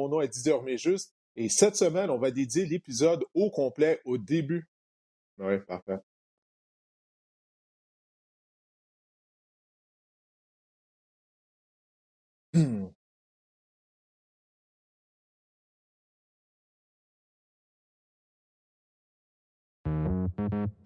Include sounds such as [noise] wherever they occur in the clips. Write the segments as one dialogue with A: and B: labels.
A: Mon nom est Didier juste. Et cette semaine, on va dédier l'épisode au complet au début. Oui, parfait. [clears throat]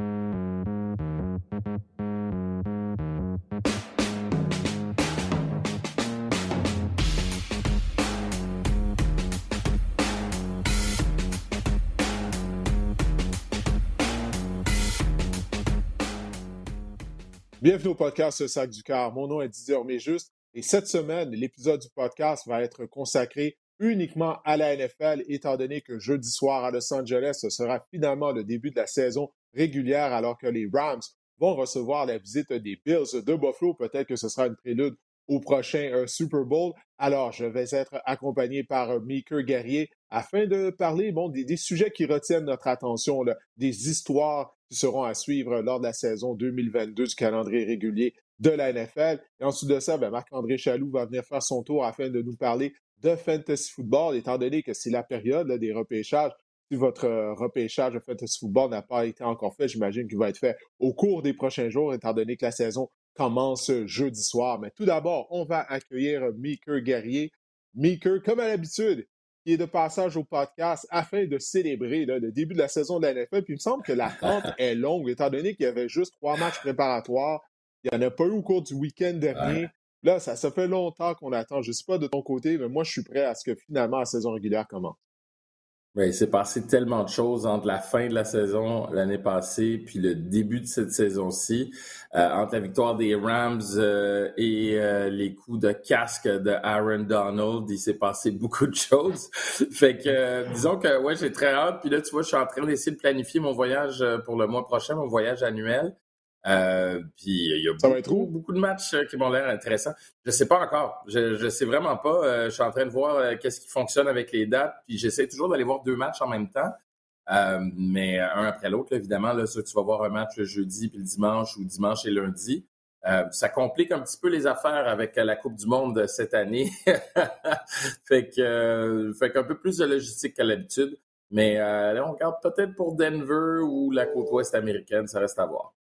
A: Bienvenue au podcast Sac du Car. Mon nom est Didier Juste et cette semaine, l'épisode du podcast va être consacré uniquement à la NFL, étant donné que jeudi soir à Los Angeles, ce sera finalement le début de la saison régulière alors que les Rams vont recevoir la visite des Bills de Buffalo. Peut-être que ce sera une prélude au prochain euh, Super Bowl. Alors, je vais être accompagné par euh, Meeker Guerrier afin de parler des, sujets qui retiennent notre attention, des histoires qui seront à suivre lors de la saison 2022 du calendrier régulier de la NFL. Et ensuite de ça, ben, Marc-André Chaloux va venir faire son tour afin de nous parler de fantasy football, étant donné que c'est la période des repêchages. Si votre euh, repêchage de fantasy football n'a pas été encore fait, j'imagine qu'il va être fait au cours des prochains jours, étant donné que la saison commence jeudi soir. Mais tout d'abord, on va accueillir Meeker Guerrier. Meeker, comme à l'habitude, qui est de passage au podcast afin de célébrer le début de la saison de la NFL. Puis il me semble que l'attente [laughs] est longue, étant donné qu'il y avait juste trois matchs préparatoires. Il n'y en a pas eu au cours du week-end dernier. Là, ça, ça fait longtemps qu'on attend. Je ne sais pas de ton côté, mais moi, je suis prêt à ce que finalement la saison régulière commence.
B: Oui, il s'est passé tellement de choses entre la fin de la saison l'année passée puis le début de cette saison-ci, euh, entre la victoire des Rams euh, et euh, les coups de casque de Aaron Donald, il s'est passé [laughs] beaucoup de choses. fait que disons que ouais, j'ai très hâte. Puis là, tu vois, je suis en train d'essayer de planifier mon voyage pour le mois prochain, mon voyage annuel. Euh, puis il y a beaucoup, beaucoup, de matchs euh, qui m'ont l'air intéressants. Je sais pas encore. Je, je sais vraiment pas. Euh, je suis en train de voir qu'est-ce qui fonctionne avec les dates. Puis j'essaie toujours d'aller voir deux matchs en même temps. mais un après l'autre, évidemment. Là, tu vas voir un match le jeudi puis le dimanche ou dimanche et lundi. ça complique un petit peu les affaires avec la Coupe du Monde cette année. [laughs] fait que fait qu'un peu plus de logistique qu'à l'habitude. Mais là, on regarde peut-être pour Denver ou la côte ouest américaine, ça reste à voir.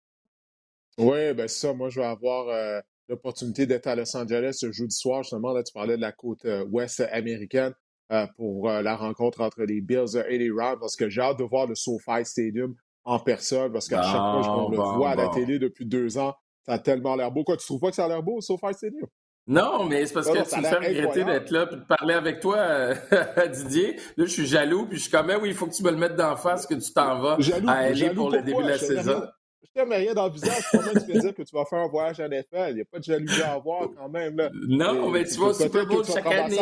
A: Oui, ben ça. Moi, je vais avoir euh, l'opportunité d'être à Los Angeles ce jeudi soir. Justement, là, tu parlais de la côte euh, ouest américaine euh, pour la rencontre entre les Bills et les Rams parce que j'ai hâte de voir le SoFi Stadium en personne parce qu'à chaque fois qu'on le voit à la télé depuis deux ans, ça a tellement l'air beau. Quoi, tu trouves pas que ça a l'air beau, le SoFi Stadium?
B: Non, mais c'est parce que tu me fais regretter d'être là et de parler avec toi, [laughs] Didier. Là, je suis jaloux, puis je suis comme, eh oui, il faut que tu me le mettes d'en face, que tu t'en vas à aller pour le début de la saison
A: je t'aime rien dans le visage, comment tu peux dire que tu vas faire un voyage à NFL? Il n'y a pas de jalousie à avoir quand même. Là.
B: Non, mais tu vas au Super Bowl chaque année.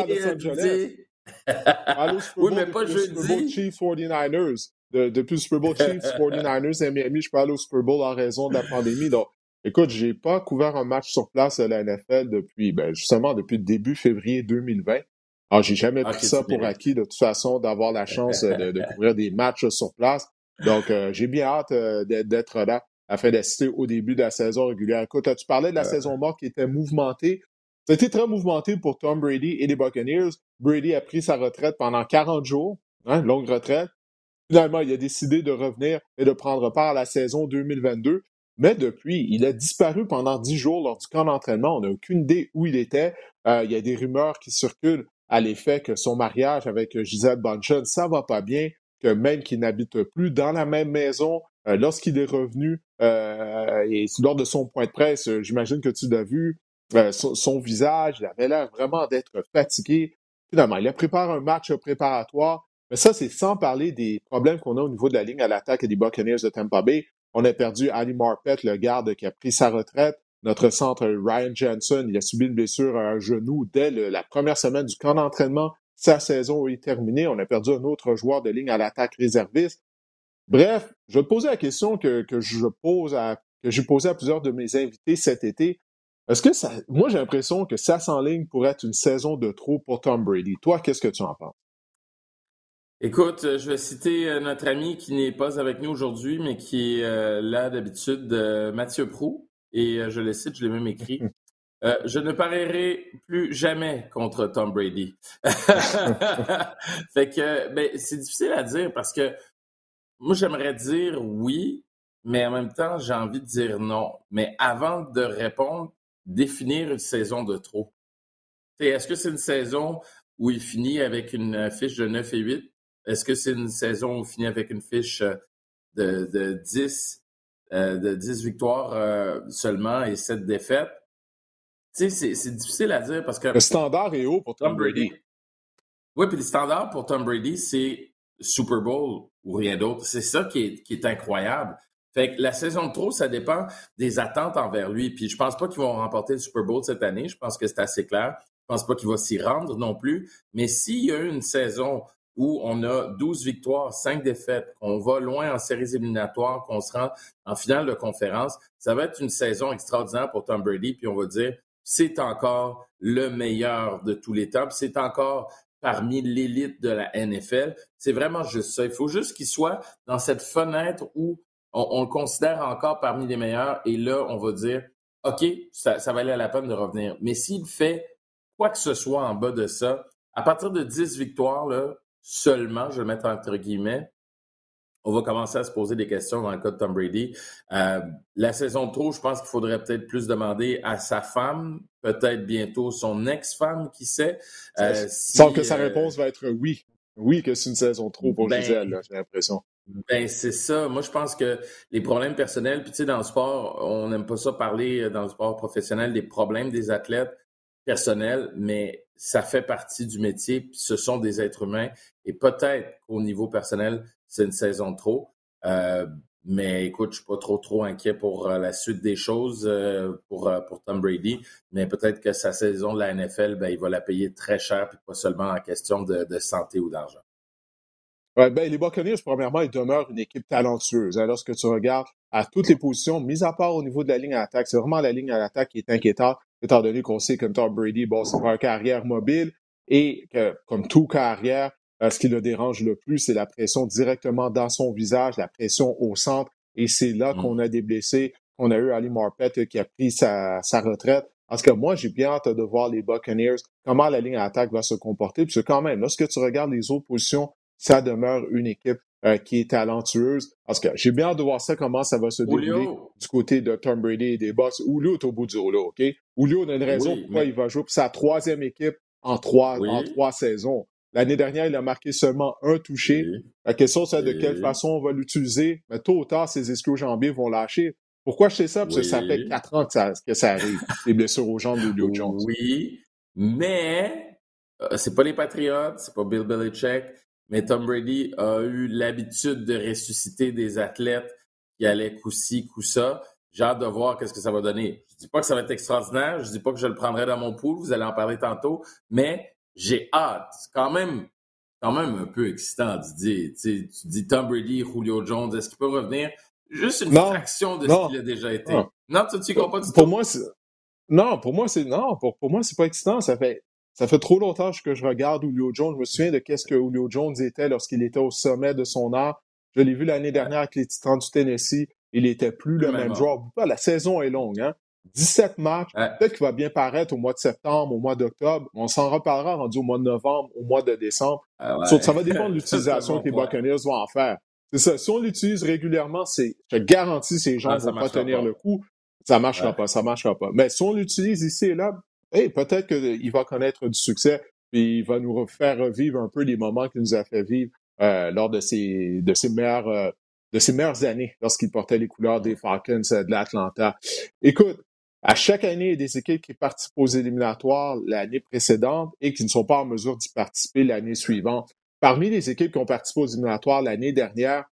B: oui, mais pas jeudi. Super Bowl
A: Chiefs 49ers. depuis le Super Bowl Chiefs [laughs] 49ers et Miami, je peux aller au Super Bowl en raison de la pandémie. Donc, écoute, j'ai pas couvert un match sur place à la NFL depuis, ben, justement, depuis le début février 2020. Alors, j'ai jamais pris ça pour acquis, de toute façon, d'avoir la chance de, de, [laughs] couvrir des matchs sur place. Donc, euh, j'ai bien hâte euh, d'être là afin d'assister au début de la saison régulière. Écoute, tu parlais de la saison morte qui était mouvementée? C'était très mouvementé pour Tom Brady et les Buccaneers. Brady a pris sa retraite pendant 40 jours, hein, longue retraite. Finalement, il a décidé de revenir et de prendre part à la saison 2022. Mais depuis, il a disparu pendant 10 jours lors du camp d'entraînement. On n'a aucune idée où il était. Euh, il y a des rumeurs qui circulent à l'effet que son mariage avec Gisèle Bonchen, ça va pas bien, que même qu'il n'habite plus dans la même maison, euh, lorsqu'il est revenu euh, et lors de son point de presse, euh, j'imagine que tu l'as vu, son, visage, il avait l'air vraiment d'être fatigué. Finalement, il a préparé un match préparatoire, mais ça, c'est sans parler des problèmes qu'on a au niveau de la ligne à l'attaque des Buccaneers de Tampa Bay. On a perdu Ali Marpet, le garde qui a pris sa retraite. Notre centre, Ryan Jensen, il a subi une blessure à un genou dès la première semaine du camp d'entraînement. Sa saison est terminée. On a perdu un autre joueur de ligne à l'attaque réserviste. Bref, je vais te poser la question que, je pose à, que j'ai posée à plusieurs de mes invités cet été. Est-ce que ça, moi, j'ai l'impression que ça s'enligne pour être une saison de trop pour Tom Brady. Toi, qu'est-ce que tu en penses?
B: Écoute, je vais citer euh, notre ami qui n'est pas avec nous aujourd'hui, mais qui est euh, là d'habitude, euh, Mathieu Prou. Et je le cite, je l'ai même écrit. [laughs] Euh, je ne parierai plus jamais contre Tom Brady. [laughs] fait que, mais c'est difficile à dire parce que moi, j'aimerais dire oui, mais en même temps, j'ai envie de dire non. Mais avant de répondre, définir une saison de trop. Est-ce que c'est une saison où il finit avec une fiche de 9 et 8? Est-ce que c'est une saison où il finit avec une fiche de, de 10, euh, de 10 victoires euh, seulement et 7 défaites? Sais, c'est difficile à dire parce que.
A: Le standard est haut pour Tom, Brady.
B: Oui, puis le standard pour Tom Brady, c'est Super Bowl ou rien d'autre. C'est ça qui est, qui est incroyable. Fait que la saison de trop, ça dépend des attentes envers lui. Puis je pense pas qu'ils vont remporter le Super Bowl cette année. Je pense que c'est assez clair. Je pense pas qu'il va s'y rendre non plus. Mais s'il y a une saison où on a 12 victoires, 5 défaites, qu'on va loin en séries éliminatoires, qu'on se rend en finale de conférence, ça va être une saison extraordinaire pour Tom Brady. Puis on va dire, c'est encore le meilleur de tous les temps. C'est encore parmi l'élite de la NFL. C'est vraiment juste ça. Il faut juste qu'il soit dans cette fenêtre où on, le considère encore parmi les meilleurs et là, on va dire, OK, ça, ça valait la peine de revenir. Mais s'il fait quoi que ce soit en bas de ça, à partir de 10 victoires, seulement, je vais le mettre entre guillemets, on va commencer à se poser des questions dans le cas de Tom Brady. Euh, la saison de trop, je pense qu'il faudrait peut-être plus demander à sa femme, peut-être bientôt son ex-femme, qui sait.
A: Euh, Sans que sa euh, réponse va être oui. Oui, que c'est une saison trop pour ben, Gisèle, j'ai l'impression.
B: Ben, c'est ça. Moi, je pense que les problèmes personnels, puis tu sais, dans le sport, on n'aime pas ça parler dans le sport professionnel des problèmes des athlètes personnels, mais ça fait partie du métier, puis ce sont des êtres humains. Et peut-être qu'au niveau personnel, c'est une saison trop. Euh, mais écoute, je suis pas trop trop inquiet pour euh, la suite des choses euh, pour, pour Tom Brady. Mais peut-être que sa saison de la NFL, ben, il va la payer très cher, puis pas seulement en question de, santé ou d'argent.
A: Ouais, ben, les Buccaneers, premièrement, ils demeurent une équipe talentueuse. Hein, lorsque tu regardes à toutes les positions, mis à part au niveau de la ligne à l'attaque, c'est vraiment la ligne à l'attaque qui est inquiétante, étant donné qu'on sait que Tom Brady, bon, c'est pas un carrière mobile et que, comme tout carrière, euh, ce qui le dérange le plus, c'est la pression directement dans son visage, la pression au centre. Et c'est là mm. qu'on a des blessés. On a eu Ali Marpet euh, qui a pris sa, sa retraite. Parce que moi, j'ai bien hâte de voir les Buccaneers, comment la ligne d'attaque va se comporter. Puis quand même, lorsque tu regardes les autres positions, ça demeure une équipe euh, qui est talentueuse. Parce que j'ai bien hâte de voir ça, comment ça va se dérouler du côté de Tom Brady et des Bucks. Julio est au bout du rouleau, OK? Julio a une raison pourquoi il va jouer pour sa troisième équipe en trois, en trois saisons. L'année dernière, il a marqué seulement un touché. La question, c'est de quelle façon on va l'utiliser. Mais tôt ou tard, ses ischio-jambiers vont lâcher. Pourquoi je sais ça? Parce que ça fait quatre ans que ça, que ça arrive, les blessures aux jambes de Julio Jones.
B: Oui, mais euh, c'est pas les Patriots, c'est pas Bill Belichick, mais Tom Brady a eu l'habitude de ressusciter des athlètes qui allaient coup-ci, coup-ça. J'ai hâte de voir qu'est-ce que ça va donner. Je dis pas que ça va être extraordinaire, je dis pas que je le prendrai dans mon pool, vous allez en parler tantôt, mais j'ai hâte. C'est quand même, quand même un peu excitant, Didier. Tu, tu dis Tom Brady, Julio Jones, est-ce qu'il peut revenir? Juste une fraction de ce qu'il a déjà été. Non, tu ne comprends pas du
A: pour Moi, non, pour moi, c'est non, pour, pour moi, c'est pas excitant. Ça fait ça fait trop longtemps que je regarde Julio Jones. Je me souviens de qu'est-ce que Julio Jones était lorsqu'il était au sommet de son art. Je l'ai vu l'année dernière avec les Titans du Tennessee. Il était plus le, même, joueur. La saison est longue, hein? 17 matchs. Peut-être qu'il va bien paraître au mois de septembre, au mois d'octobre. On s'en reparlera rendu au mois de novembre, au mois de décembre. Ah ça va [laughs] dépendre de l'utilisation que les Buccaneers vont en faire. C'est ça. Si on l'utilise régulièrement, c'est, je garantis, ces gens ne vont pas tenir le coup. Ça marchera pas, ça marchera pas. Mais si on l'utilise ici et là, peut-être qu'il va connaître du succès, puis il va nous faire revivre un peu les moments qu'il nous a fait vivre euh, lors de ses, de ses meilleures, euh, de ses meilleures années, lorsqu'il portait les couleurs des Falcons euh, de l'Atlanta. Écoute, à chaque année, il y a des équipes qui participent aux éliminatoires l'année précédente et qui ne sont pas en mesure d'y participer l'année suivante. Parmi les équipes qui ont participé aux éliminatoires l'année dernière,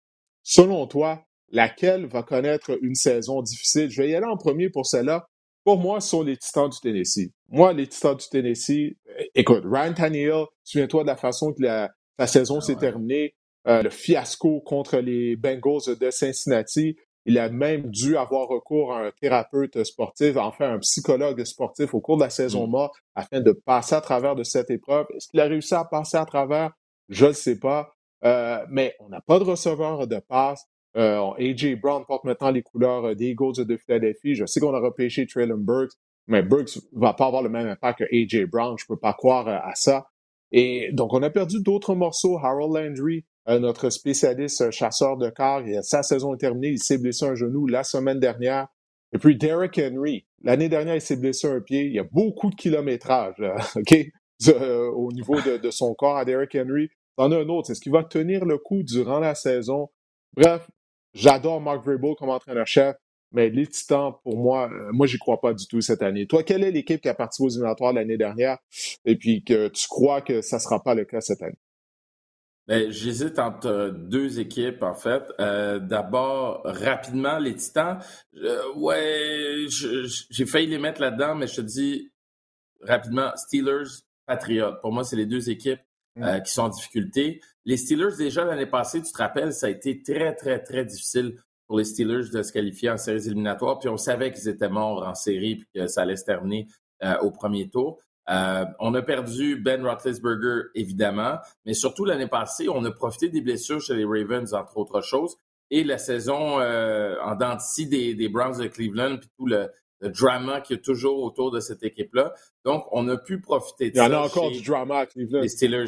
A: selon toi, laquelle va connaître une saison difficile? Je vais y aller en premier pour cela. Pour moi, ce sont les Titans du Tennessee. Moi, les Titans du Tennessee, écoute, Ryan Tannehill, souviens-toi de la façon que la, saison ah s'est terminée, euh, le fiasco contre les Bengals de Cincinnati. Il a même dû avoir recours à un thérapeute sportif, enfin un psychologue sportif au cours de la saison mm. morte afin de passer à travers de cette épreuve. Est-ce qu'il a réussi à passer à travers? Je ne sais pas. Euh, mais on n'a pas de receveur de passe. Euh, AJ Brown porte maintenant les couleurs des Eagles de Philadelphie. Je sais qu'on a repêché Traylon Burks. mais Burks va pas avoir le même impact que A.J. Brown. Je peux pas croire à ça. Et donc, on a perdu d'autres morceaux. Harold Landry, euh, notre spécialiste euh, chasseur de corps, sa saison est terminée. Il s'est blessé un genou la semaine dernière. Et puis, Derrick Henry, l'année dernière, il s'est blessé un pied. Il y a beaucoup de kilométrage, [laughs] OK, au niveau de, de, son corps à Derrick Henry. T'en as un autre. Est-ce qu'il va tenir le coup durant la saison? Bref, j'adore Mark Vrabel comme entraîneur-chef. Mais les Titans, pour moi, euh, moi, j'y crois pas du tout cette année. Toi, quelle est l'équipe qui a participé aux éliminatoires l'année dernière? Et puis que tu crois que ça sera pas le cas cette année?
B: Ben, j'hésite entre deux équipes, en fait. Euh, d'abord, rapidement, les Titans. Euh, ouais, j'ai failli les mettre là-dedans, mais je te dis rapidement, Steelers, Patriots. Pour moi, c'est les deux équipes mm. qui sont en difficulté. Les Steelers, déjà l'année passée, tu te rappelles, ça a été très, très, très difficile pour les Steelers de se qualifier en séries éliminatoires. Puis on savait qu'ils étaient morts en série puis que ça allait se terminer euh, au premier tour. Euh, on a perdu Ben Roethlisberger, évidemment, mais surtout l'année passée, on a profité des blessures chez les Ravens, entre autres choses. Et la saison euh, en dentiste des, des Browns de Cleveland, puis tout le, drama qu'il y a toujours autour de cette équipe-là. Donc, on a pu profiter de
A: ça.
B: Il y
A: en a encore du drama à Cleveland.
B: Les Steelers.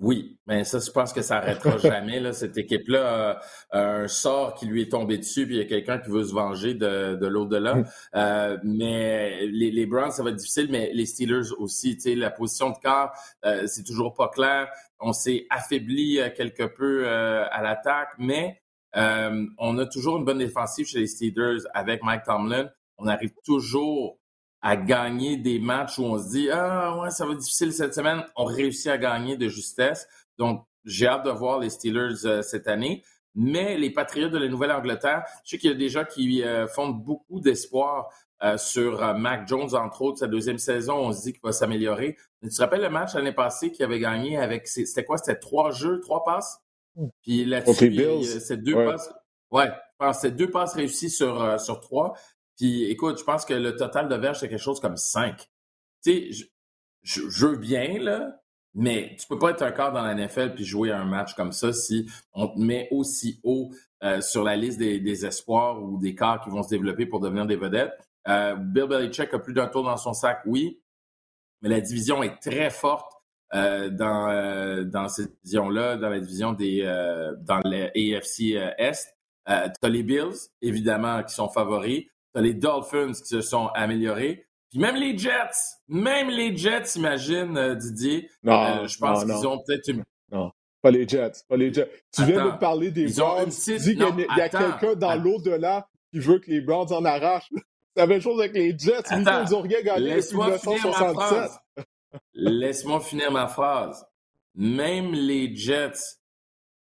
B: Oui, mais ça, je pense que ça arrêtera [laughs] jamais. Là, cette équipe-là a un sort qui lui est tombé dessus, puis il y a quelqu'un qui veut se venger de, de l'au-delà. Mm. Euh, mais les, les, Browns, ça va être difficile, mais les Steelers aussi. Tu sais, la position de quart, euh, c'est toujours pas clair. On s'est affaibli euh, quelque peu euh, à l'attaque, mais on a toujours une bonne défensive chez les Steelers avec Mike Tomlin. On arrive toujours à gagner des matchs où on se dit ah ouais ça va être difficile cette semaine, on réussit à gagner de justesse. Donc j'ai hâte de voir les Steelers euh, cette année. Mais les Patriots de la Nouvelle-Angleterre, je sais qu'il y a des gens qui euh, font beaucoup d'espoir euh, sur Mac Jones, entre autres, sa deuxième saison. On se dit qu'il va s'améliorer. Mais tu te rappelles le match l'année passée qu'il avait gagné avec, c'était quoi? C'était trois jeux, trois passes? Puis là-dessus, c'est deux passes. Ouais, c'est deux passes réussies sur, sur trois. Puis écoute, je pense que le total de verges, c'est quelque chose comme 5. Tu sais, je, veux bien, là, mais tu peux pas être un quart dans la NFL puis jouer un match comme ça si on te met aussi haut euh, sur la liste des, espoirs ou des quarts qui vont se développer pour devenir des vedettes. Euh, Bill Belichick a plus d'un tour dans son sac, oui, mais la division est très forte euh, dans, dans cette division-là, dans la division des dans l'AFC Est. tu as les Bills, évidemment, qui sont favoris les Dolphins qui se sont améliorés. Puis même les Jets, même les Jets, imagine, euh, Didier.
A: Non, euh, je pense
B: qu'ils ont peut-être une...
A: Non, pas les Jets, pas les Jets. Tu viens de parler des Browns. Tu dis qu'il y a, quelqu'un dans l'au-delà qui veut que les Browns en arrachent. [laughs] C'est la même chose avec les Jets. Ils n'ont rien gagné depuis 1967.
B: Laisse-moi finir ma phrase. Même les Jets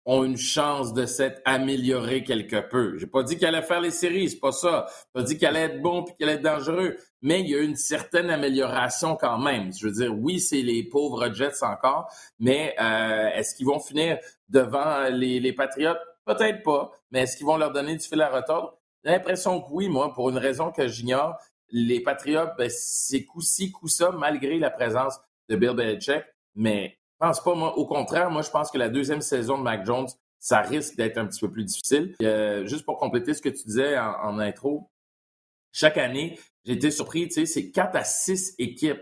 B: ont une chance de s'être améliorés quelque peu. J'ai pas dit qu'elle allait faire les séries, c'est pas ça. J'ai pas dit qu'elle allait être bon puis qu'elle allait être dangereux, mais il y a une certaine amélioration quand même. Je veux dire, oui, c'est les pauvres Jets encore, mais euh, est-ce qu'ils vont finir devant les, les Patriotes? Peut-être pas, mais est-ce qu'ils vont leur donner du fil à retordre? J'ai l'impression que oui, moi, pour une raison que j'ignore. Les Patriotes, ben, c'est coup-ci, coup-ça, malgré la présence de Bill Belichick, mais pense pas, moi. Au contraire, moi, je pense que la deuxième saison de Mac Jones, ça risque d'être un petit peu plus difficile. Euh, juste pour compléter ce que tu disais en, intro, chaque année, j'ai été surpris, tu sais, c'est 4 à 6 équipes.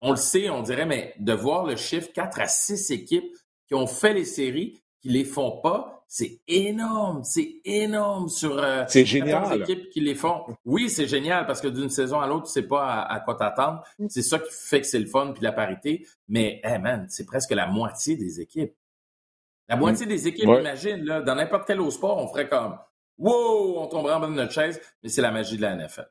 B: On le sait, on dirait, mais de voir le chiffre 4 à 6 équipes qui ont fait les séries, qui les font pas, c'est énorme, c'est énorme sur euh,
A: c'est génial.
B: équipes qui les font. Oui, c'est génial parce que d'une saison à l'autre, tu sais pas à, quoi t'attendre. Mm. C'est ça qui fait que c'est le fun puis la parité. Mais, hey man, c'est presque la moitié des équipes. La mm. moitié des équipes, imagine, là, dans n'importe quel autre sport, on ferait comme Wow, on tomberait en bas de notre chaise, mais c'est la magie de la NFL.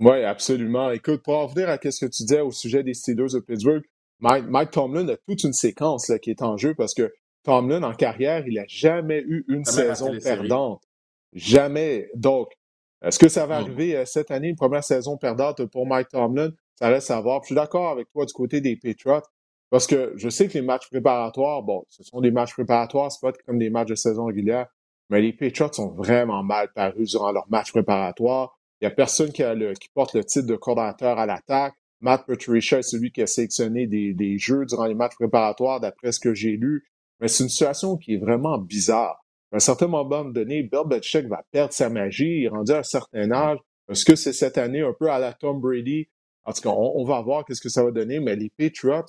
A: Oui, absolument. Écoute, pour en revenir à ce que tu disais au sujet des Steelers de Pittsburgh, Mike, Tomlin a toute une séquence là, qui est en jeu parce que Tomlin, en carrière, il n'a jamais eu une saison perdante. Jamais. Donc, est-ce que ça va arriver euh, cette année, une première saison perdante pour Mike Tomlin? Ça reste à voir. je suis d'accord avec toi du côté des Patriots. Parce que je sais que les matchs préparatoires, bon, ce sont des matchs préparatoires, c'est pas comme des matchs de saison régulière, mais les Patriots sont vraiment mal parus durant leurs matchs préparatoires. Il n'y a personne qui, a le, qui porte le titre de coordinateur à l'attaque. Matt Patricia est celui qui a sélectionné des, des jeux durant les matchs préparatoires, d'après ce que j'ai lu. Mais c'est une situation qui est vraiment bizarre. À un certain moment donné, Bill Belichick va perdre sa magie, il est rendu à un certain âge. Est-ce que c'est cette année un peu à la Tom Brady? En tout cas, on, va voir qu'est-ce que ça va donner, mais les Patriots,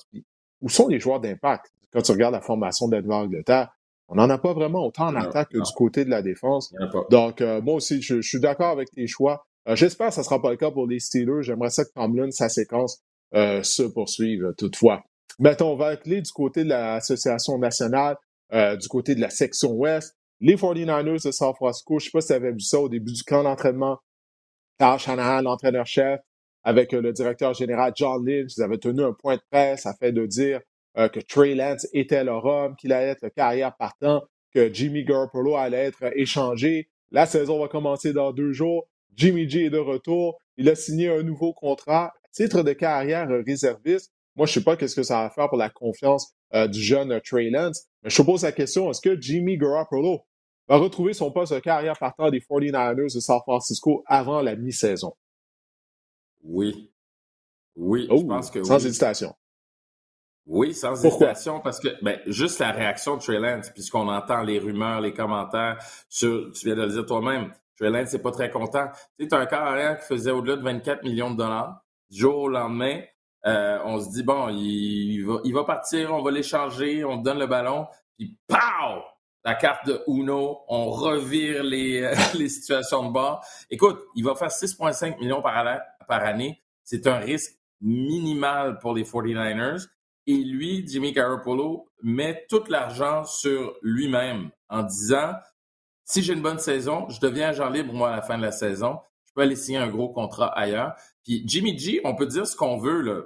A: où sont les joueurs d'impact? Quand tu regardes la formation d'Edouard-Angleterre, on n'en a pas vraiment autant en attaque que du côté de la défense. Donc, euh, moi aussi, je, suis d'accord avec tes choix. Euh, j'espère que ça ne sera pas le cas pour les Steelers. J'aimerais ça que Tomlin, sa séquence, euh, se poursuive toutefois. Mettons, on va clé du côté de l'Association nationale, du côté de la section ouest. Les 49ers de San Francisco, je ne sais pas si tu avais vu ça au début du camp d'entraînement. Carl Shanahan, l'entraîneur-chef, avec le directeur général John Lynch, ils avaient tenu un point de presse afin de dire euh, que Trey Lance était leur homme, qu'il allait être carrière partant, que Jimmy Garoppolo allait être échangé. La saison va commencer dans deux jours. Jimmy G est de retour. Il a signé un nouveau contrat, titre de carrière réserviste. Moi, je ne sais pas qu'est-ce que ça va faire pour la confiance euh, du jeune Trey Lance, mais je te pose la question, est-ce que Jimmy Garoppolo va retrouver son poste de carrière partant des 49ers de San Francisco avant la mi-saison?
B: Oui. Oui, je oh, pense que
A: sans hésitation.
B: Oui, sans hésitation, parce que ben, juste la réaction de Trey Lance, puisqu'on entend les rumeurs, les commentaires sur, tu viens de le dire toi-même, Trey Lance n'est pas très content. Tu sais, as un carrière qui faisait au-delà de 24 millions de dollars. Du jour au lendemain, euh, on se dit, bon, il, va, partir, on va l'échanger, on donne le ballon, puis pow! La carte de Uno, on revire les, [laughs] les situations de bord. Écoute, il va faire 6,5 millions par, par année. C'est un risque minimal pour les 49ers. Et lui, Jimmy Garoppolo, met tout l'argent sur lui-même en disant si j'ai une bonne saison, je deviens agent libre, moi, à la fin de la saison. Je peux aller signer un gros contrat ailleurs. Puis Jimmy G, on peut dire ce qu'on veut, là.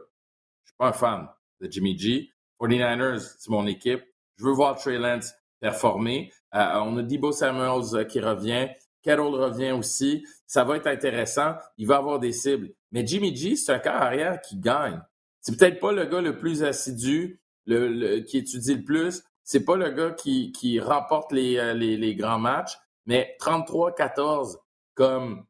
B: Je suis pas un fan de Jimmy G. 49ers, c'est mon équipe. Je veux voir Trey Lance performer. Euh, on a Debo Samuels euh, qui revient. Carroll revient aussi. Ça va être intéressant. Il va avoir des cibles. Mais Jimmy G, c'est un cas arrière qui gagne. C'est peut-être pas le gars le plus assidu, qui étudie le plus. C'est pas le gars qui, qui remporte les, euh, les grands matchs, mais 33-14 comme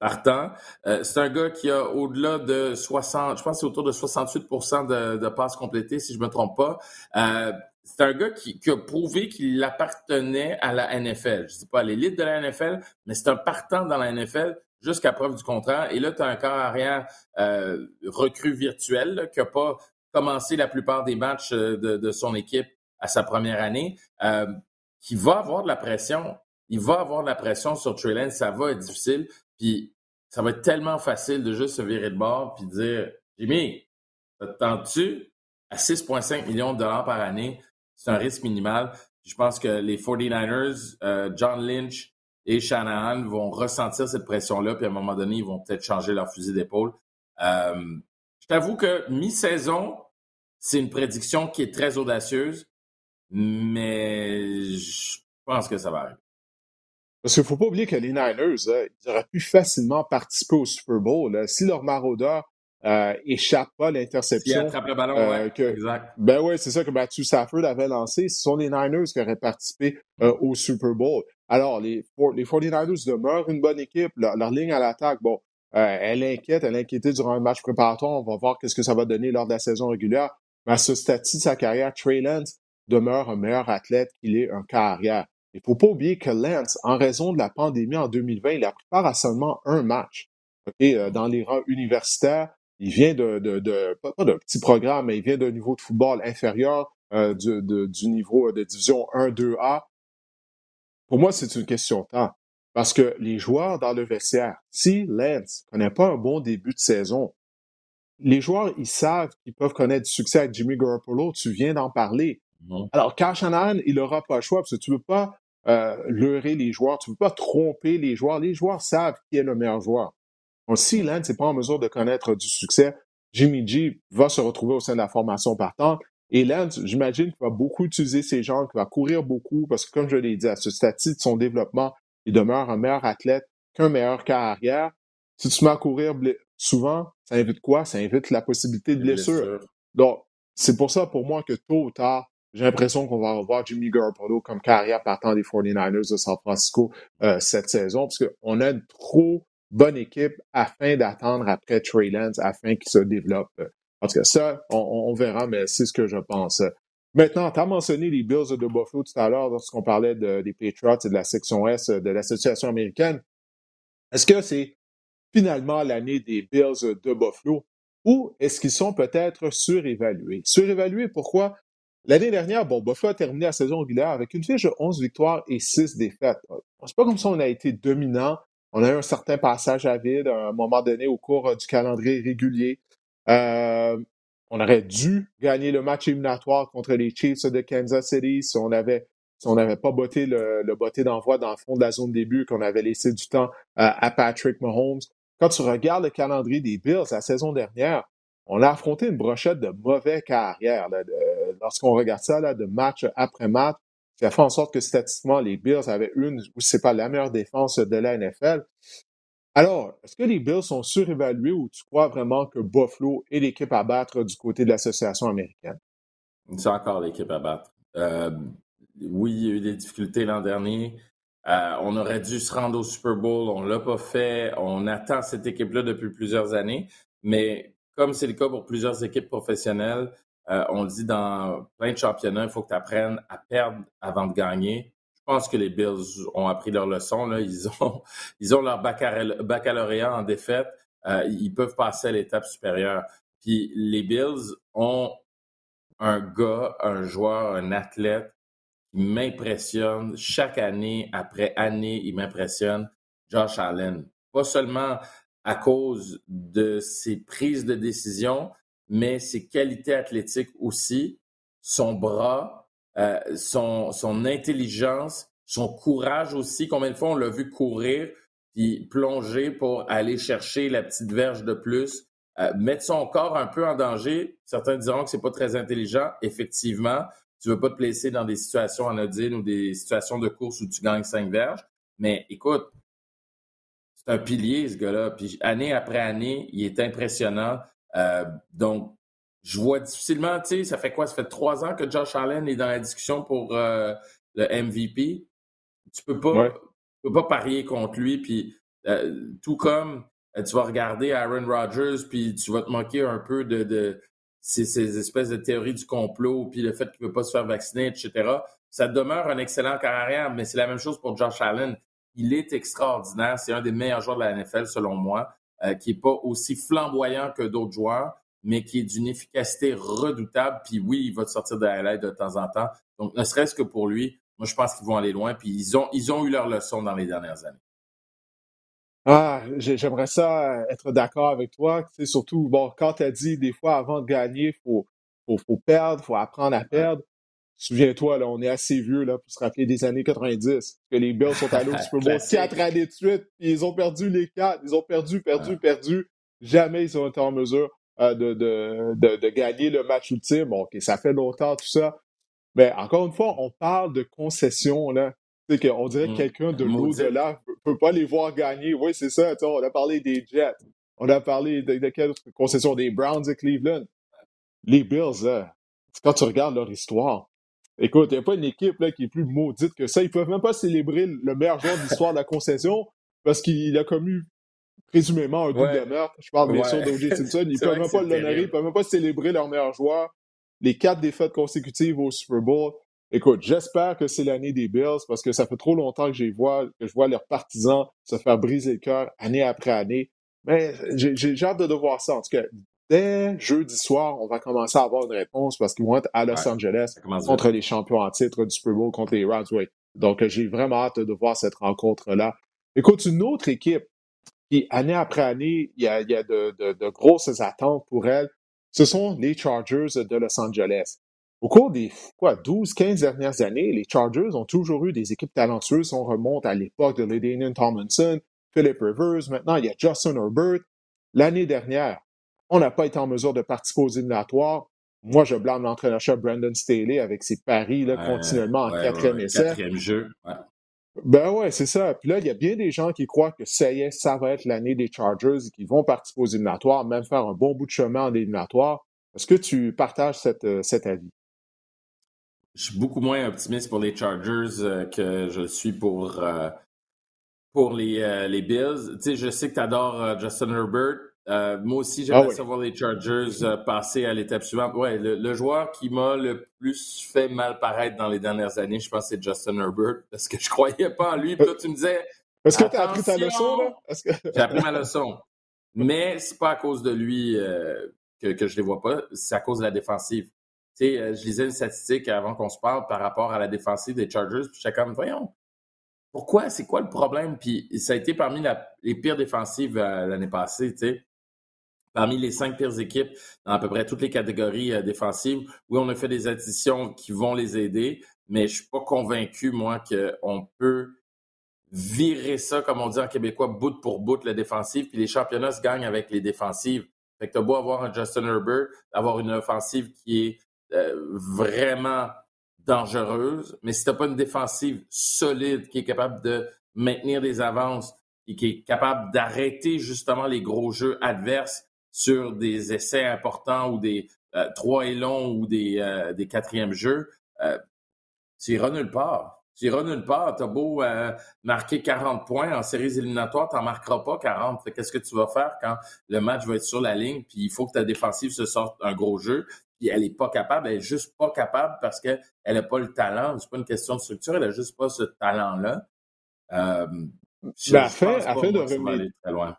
B: partant. Euh, c'est un gars qui a au-delà de 60, je pense c'est autour de 68 de, de passes complétées, si je me trompe pas. Euh, c'est un gars qui, qui a prouvé qu'il appartenait à la NFL. Je dis pas à l'élite de la NFL, mais c'est un partant dans la NFL jusqu'à preuve du contraire. Et là, tu as un corps arrière euh, recrue virtuel qui n'a pas commencé la plupart des matchs euh, de, son équipe à sa première année, euh, qui va avoir de la pression. Il va avoir de la pression sur Trey Ça va être difficile. Puis ça va être tellement facile de juste se virer de bord puis dire Jimmy, t'attends-tu à 6,5 millions de dollars par année? C'est un risque minimal. Je pense que les 49ers, euh, John Lynch, et Shanahan vont ressentir cette pression-là, puis à un moment donné, ils vont peut-être changer leur fusil d'épaule. Euh, je t'avoue que mi-saison, c'est une prédiction qui est très audacieuse, mais je pense que ça va arriver.
A: Parce qu'il ne faut pas oublier que les Niners, hein, ils auraient pu facilement participer au Super Bowl. Si leur maraudeur euh, échappe pas l'interception.
B: attrape le ballon, euh, exact.
A: Ben oui, c'est ça que Matthew Stafford avait lancé. Ce sont les Niners qui auraient participé euh, au Super Bowl. Alors, les, les 49ers demeurent une bonne équipe. Leur, ligne à l'attaque, bon, euh, elle inquiète, elle inquiétait durant un match préparatoire. On va voir qu'est-ce que ça va donner lors de la saison régulière. Mais à ce stade de sa carrière, Trey Lance demeure un meilleur athlète qu'il est un carrière. Il faut pas oublier que Lance, en raison de la pandémie en 2020, il a pris part à seulement un match. Okay, euh, dans les rangs universitaires, il vient de, de, de pas, d'un petit programme, mais il vient d'un niveau de football inférieur euh, du, du niveau de division 1-2A. Pour moi, c'est une question de temps. Parce que les joueurs dans le vestiaire, si Lance connaît pas un bon début de saison, les joueurs, ils savent qu'ils peuvent connaître du succès avec Jimmy Garoppolo. Tu viens d'en parler. Alors, Kyle Shanahan, il n'aura pas le choix parce que tu ne peux pas euh, leurrer les joueurs, tu ne peux pas tromper les joueurs. Les joueurs savent qui est le meilleur joueur. Donc, si Lance n'est pas en mesure de connaître du succès, Jimmy G va se retrouver au sein de la formation partante et Lance, j'imagine qu'il va beaucoup utiliser ces gens, qu'il va courir beaucoup, parce que comme je l'ai dit, à ce stade de son développement, il demeure un meilleur athlète qu'un meilleur carrière. Si tu mets à courir souvent, ça invite quoi? Ça invite la possibilité de blessure. Donc, c'est pour ça, pour moi, que tôt ou tard, j'ai l'impression qu'on va revoir Jimmy Garoppolo comme carrière partant des 49ers de San Francisco euh, cette saison, parce a une trop bonne équipe afin d'attendre après Trey Lance, afin qu'il se développe euh, en tout cas, ça, on, verra, mais c'est ce que je pense. Maintenant, tu as mentionné les Bills de Buffalo tout à l'heure lorsqu'on parlait des Patriots et de la section S de l'Association américaine. Est-ce que c'est finalement l'année des Bills de Buffalo? Ou est-ce qu'ils sont peut-être surévalués? Surévalués, pourquoi? L'année dernière, bon, Buffalo a terminé la saison régulière avec une fiche de 11 victoires et 6 défaites. C'est pas comme ça on a été dominant. On a eu un certain passage à vide à un moment donné au cours du calendrier régulier. Euh, on aurait dû gagner le match éliminatoire contre les Chiefs de Kansas City si on avait si on n'avait pas botté le, le botté d'envoi dans le fond de la zone début, qu'on avait laissé du temps à Patrick Mahomes. Quand tu regardes le calendrier des Bills la saison dernière, on a affronté une brochette de mauvais carrières. Lorsqu'on regarde ça là, de match après match, ça fait en sorte que statistiquement, les Bills avaient une, ou c'est pas la meilleure défense de la NFL. Alors, est-ce que les Bills sont surévalués ou tu crois vraiment que Buffalo est l'équipe à battre du côté de l'association américaine?
B: C'est encore l'équipe à battre. Euh, oui, il y a eu des difficultés l'an dernier. Euh, on aurait dû se rendre au Super Bowl, on l'a pas fait. On attend cette équipe-là depuis plusieurs années, mais comme c'est le cas pour plusieurs équipes professionnelles, euh, on dit dans plein de championnats, il faut que tu apprennes à perdre avant de gagner. Je pense que les Bills ont appris leur leçon. Là. Ils, [laughs] ont, ils ont leur baccalauréat en défaite. Euh, ils peuvent passer à l'étape supérieure. Puis les Bills ont un gars, un joueur, un athlète qui m'impressionne chaque année après année, il m'impressionne, Josh Allen. Pas seulement à cause de ses prises de décision, mais ses qualités athlétiques aussi, son bras, euh, son, son intelligence, son courage aussi. Combien de fois on l'a vu courir puis plonger pour aller chercher la petite verge de plus, euh, mettre son corps un peu en danger. Certains diront que c'est pas très intelligent. Effectivement, tu veux pas te placer dans des situations anodines ou des situations de course où tu gagnes cinq verges. Mais écoute, c'est un pilier, ce gars-là. Puis année après année, il est impressionnant. Euh, donc, je vois difficilement, tu sais, ça fait quoi? Ça fait trois ans que Josh Allen est dans la discussion pour euh, le MVP. Tu peux pas, peux pas parier contre lui. Puis euh, tout comme tu vas regarder Aaron Rodgers, puis tu vas te moquer un peu de, de ces, ces, espèces de théories du complot, puis le fait qu'il ne veut pas se faire vacciner, etc. Ça demeure un excellent carrière, mais c'est la même chose pour Josh Allen. Il est extraordinaire. C'est un des meilleurs joueurs de la NFL, selon moi, euh, qui n'est pas aussi flamboyant que d'autres joueurs, mais qui est d'une efficacité redoutable. Puis oui, il va te sortir de la de temps en temps. Donc, ne serait-ce que pour lui, moi, je pense qu'ils vont aller loin. Puis ils ont, ils ont eu leur leçon dans les dernières années.
A: Ah, j'aimerais ça être d'accord avec toi. C'est surtout, bon, quand tu as dit des fois avant de gagner, il faut, faut, faut perdre, il faut apprendre à perdre. Souviens-toi, là, on est assez vieux là, pour se rappeler des années 90, que les Bills sont allés au [laughs] Super Bowl quatre années de suite, ils ont perdu les quatre. Ils ont perdu, perdu, perdu. Jamais ils ont été en mesure euh, de, de, de, de, gagner le match ultime. Bon, OK, ça fait longtemps, tout ça. Mais encore une fois, on parle de concessions, là. C'est qu'on dirait que mmh. quelqu'un de l'au-delà ne peut pas les voir gagner. Oui, c'est ça. On a parlé des Jets. On a parlé de, de quelle concession? Des Browns de Cleveland. Les Bills, là, quand tu regardes leur histoire, Écoute, il n'y a pas une équipe là, qui est plus maudite que ça. Ils peuvent même pas célébrer le meilleur joueur de l'histoire de la concession parce qu'il a commis présumément un double de meurtre. Je parle bien sûr d'O.J. Simpson. [laughs] Ils peuvent même pas l'honorer, ils peuvent même pas célébrer leur meilleur joueur. Les quatre défaites consécutives au Super Bowl. Écoute, j'espère que c'est l'année des Bills parce que ça fait trop longtemps que, vois, que je vois leurs partisans se faire briser le cœur année après année. Mais j'ai hâte de voir ça. En tout cas, dès jeudi soir, on va commencer à avoir une réponse parce qu'ils vont être à Los Angeles contre les champions en titre du Super Bowl, contre les Rams. Donc, j'ai vraiment hâte de voir cette rencontre-là. Écoute, une autre équipe qui, année après année, il y a, de, grosses attentes pour elle, ce sont les Chargers de Los Angeles. Au cours des quoi, 12, 15 dernières années, les Chargers ont toujours eu des équipes talentueuses. On remonte à l'époque de Ladainian Tomlinson, Philip Rivers. Maintenant, il y a Justin Herbert. L'année dernière, on n'a pas été en mesure de participer aux éliminatoires. Moi, je blâme l'entraîneur-chef Brandon Staley avec ses paris là, continuellement en quatrième essai.
B: Quatrième jeu.
A: Ben ouais, c'est ça. Puis là, il y a bien des gens qui croient que ça y est, ça va être l'année des Chargers et qui vont participer aux éliminatoires, même faire un bon bout de chemin en éliminatoire. Est-ce que tu partages cette, euh, cet avis?
B: Je suis beaucoup moins optimiste pour les Chargers euh, que je suis pour, euh, pour les, les Bills. Tu sais, je sais que tu adores Justin Herbert. Euh, moi aussi, j'aimerais ah savoir les Chargers euh, passer à l'étape suivante. Ouais, le, joueur qui m'a le plus fait mal paraître dans les dernières années, je pense, c'est Justin Herbert, parce que je croyais pas en lui. Puis toi, tu me disais,
A: Est-ce que tu as appris ta leçon, là?
B: J'ai appris ma leçon. [laughs] Mais c'est pas à cause de lui euh, que, que je les vois pas, c'est à cause de la défensive. Tu sais, je lisais une statistique avant qu'on se parle par rapport à la défensive des Chargers, puis j'étais comme, voyons, pourquoi, c'est quoi le problème? Puis ça a été parmi les pires défensives euh, l'année passée, tu sais. Parmi les cinq pires équipes dans à peu près toutes les catégories défensives, oui, on a fait des additions qui vont les aider, mais je suis pas convaincu, moi, qu'on peut virer ça, comme on dit en québécois, bout pour bout, la défensive, puis les championnats se gagnent avec les défensives. Fait que t'as beau avoir un Justin Herbert, avoir une offensive qui est euh, vraiment dangereuse, mais si t'as pas une défensive solide qui est capable de maintenir des avances et qui est capable d'arrêter justement les gros jeux adverses sur des essais importants ou des euh, trois et longs ou des, euh, des quatrièmes jeux, tu iras nulle part. Tu iras nulle part. T'as beau euh, marquer 40 points en séries éliminatoires, t'en marqueras pas 40. Qu'est-ce que tu vas faire quand le match va être sur la ligne, puis il faut que ta défensive se sorte un gros jeu, puis elle est pas capable, elle est juste pas capable parce qu'elle n'a pas le talent. C'est pas une question de structure, elle a juste pas ce talent-là.
A: Euh, ben, afin, de remettre... très loin.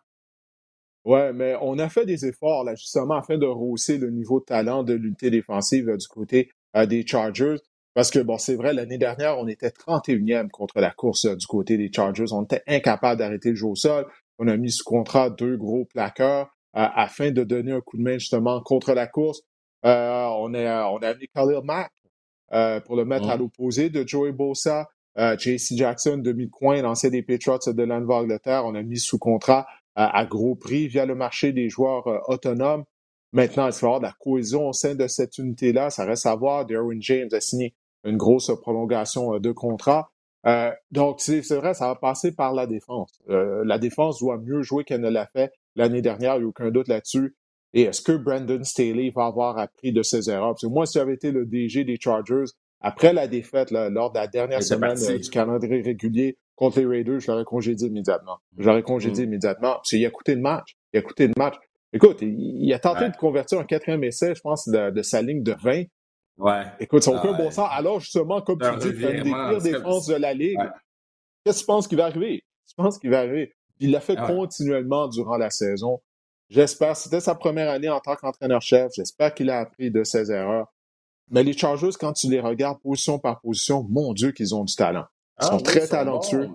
A: Ouais, mais on a fait des efforts là justement afin de rehausser le niveau de talent de l'unité défensive euh, du côté des Chargers. Parce que, bon, c'est vrai, l'année dernière, on était 31e contre la course euh, du côté des Chargers. On était incapable d'arrêter le jeu au sol. On a mis sous contrat deux gros plaqueurs euh, afin de donner un coup de main justement contre la course. Euh, on, a, on a amené Khalil Mack pour le mettre à l'opposé de Joey Bosa. JC Jackson, demi-coin, l'ancien des Patriots de l'Angleterre, on a mis sous contrat à gros prix via le marché des joueurs autonomes. Maintenant, il faut avoir de la cohésion au sein de cette unité-là? Ça reste à voir. Derwin James a signé une grosse prolongation euh, de contrat. Euh, donc, c'est vrai, ça va passer par la défense. Euh, la défense doit mieux jouer qu'elle ne l'a fait l'année dernière, il n'y a aucun doute là-dessus. Et est-ce que Brandon Staley va avoir appris de ses erreurs? Parce que moi, si j'avais été le DG des Chargers, après la défaite, lors de la dernière semaine du calendrier régulier contre les Raiders, je l'aurais congédié immédiatement. Je l'aurais congédié mm. immédiatement. Parce qu'il a coûté le match. Il a coûté le match. Écoute, il, a tenté de convertir un quatrième essai, je pense, de, de sa ligne de 20.
B: Ouais.
A: Écoute, ça n'a aucun bon sens. Alors, justement, comme tu dis, une des pires défenses de la Ligue, qu'est-ce que tu penses qu'il va arriver? Tu penses qu'il va arriver? Il l'a fait continuellement durant la saison. J'espère, c'était sa première année en tant qu'entraîneur-chef. J'espère qu'il a appris de ses erreurs. Mais les Chargers, quand tu les regardes position par position, mon Dieu, qu'ils ont du talent. Ils sont ah très talentueux.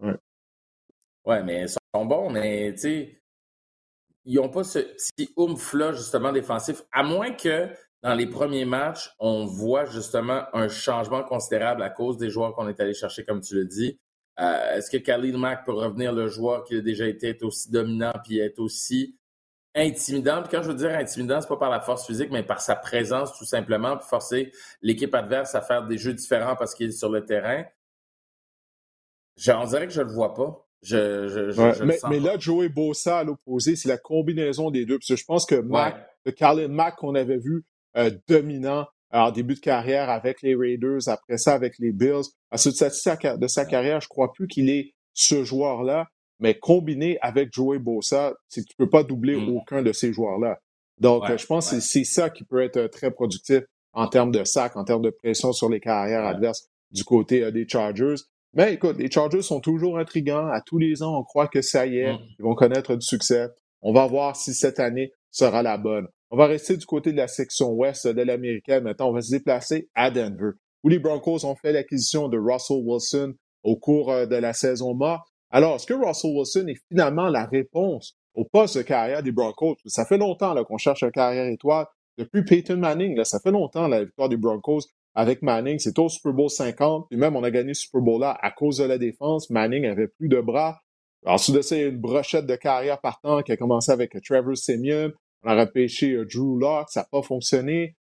B: Ouais. ouais. mais ils sont bons, mais tu sais, ils n'ont pas ce petit oomph-là, justement, défensif. À moins que dans les premiers matchs, on voit justement un changement considérable à cause des joueurs qu'on est allé chercher, comme tu le dis. Euh, est-ce que Khalil Mack peut revenir le joueur qui a déjà été aussi dominant puis être aussi intimidant? Puis quand je veux dire intimidant, c'est pas par la force physique, mais par sa présence tout simplement, puis forcer l'équipe adverse à faire des jeux différents parce qu'il est sur le terrain. On dirait que je le vois pas. Je,
A: mais, là, Joey Bossa à l'opposé, c'est la combinaison des deux. Parce que je pense que Mac, le Khalil Mack qu'on avait vu euh, dominant en début de carrière avec les Raiders, après ça avec les Bills. À ce de sa carrière, je crois plus qu'il est ce joueur-là, mais combiné avec Joey Bosa, tu ne peux pas doubler mm. aucun de ces joueurs-là. Donc, je pense que c'est ça qui peut être euh, très productif en termes de sac, en termes de pression sur les carrières adverses du côté euh, des Chargers. Mais écoute, les Chargers sont toujours intrigants. À tous les ans, on croit que ça y est, mm. ils vont connaître du succès. On va voir si cette année sera la bonne. On va rester du côté de la section ouest de l'américaine. Maintenant, on va se déplacer à Denver, où les Broncos ont fait l'acquisition de Russell Wilson au cours euh, de la saison morte. Alors, est-ce que Russell Wilson est finalement la réponse au poste de carrière des Broncos? Ça fait longtemps qu'on cherche un carrière étoile. Depuis Peyton Manning, là, ça fait longtemps la victoire des Broncos avec Manning. C'est au Super Bowl 50. Puis même, on a gagné ce Super Bowl-là à cause de la défense. Manning avait plus de bras. Ensuite de ça, il y a une brochette de carrière partant qui a commencé avec Trevor Simeon. On a repêché euh, Drew Locke, ça n'a pas fonctionné.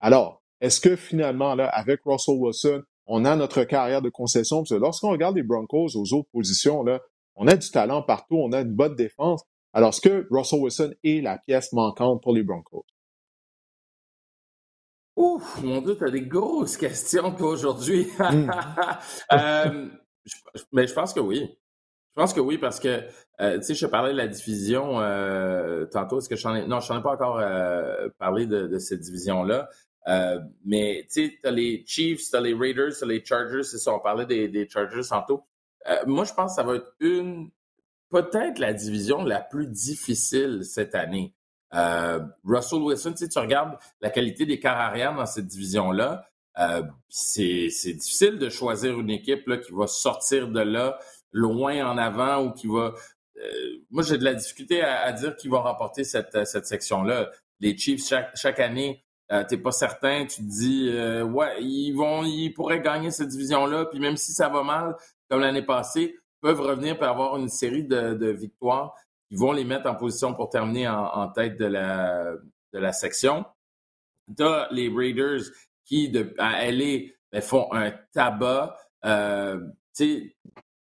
A: Alors, est-ce que finalement, là, avec Russell Wilson, on a notre carrière de concession? Parce que lorsqu'on regarde les Broncos aux autres positions, là, on a du talent partout, on a une bonne défense. Alors, est-ce que Russell Wilson est la pièce manquante pour les Broncos?
B: Ouf, mon Dieu, tu as des grosses questions, aujourd'hui. [laughs] Hmm. Euh, mais je pense que oui. Je pense que oui, parce que, euh, tu sais, je parlais de la division euh, tantôt. Est-ce que j'en ai... Non, je n'en ai pas encore parlé de, cette division-là. mais, tu sais, tu as les Chiefs, tu as les Raiders, tu as les Chargers. C'est ça, on parlait des, des Chargers tantôt. moi, je pense que ça va être une, peut-être la division la plus difficile cette année. Russell Wilson, sais, tu regardes la qualité des quarts arrière dans cette division-là, c'est difficile de choisir une équipe là, qui va sortir de là loin en avant ou qui va euh, moi, j'ai de la difficulté à, dire qui va remporter cette, cette section-là. Les Chiefs, chaque, chaque année, euh, t'es pas certain, tu te dis euh, ouais, ils vont, ils pourraient gagner cette division-là, puis même si ça va mal, comme l'année passée, peuvent revenir pour avoir une série de, victoires qui vont les mettre en position pour terminer en, tête de la, de la section. T'as les Raiders qui, de, à LA, ben, font un tabac. Euh,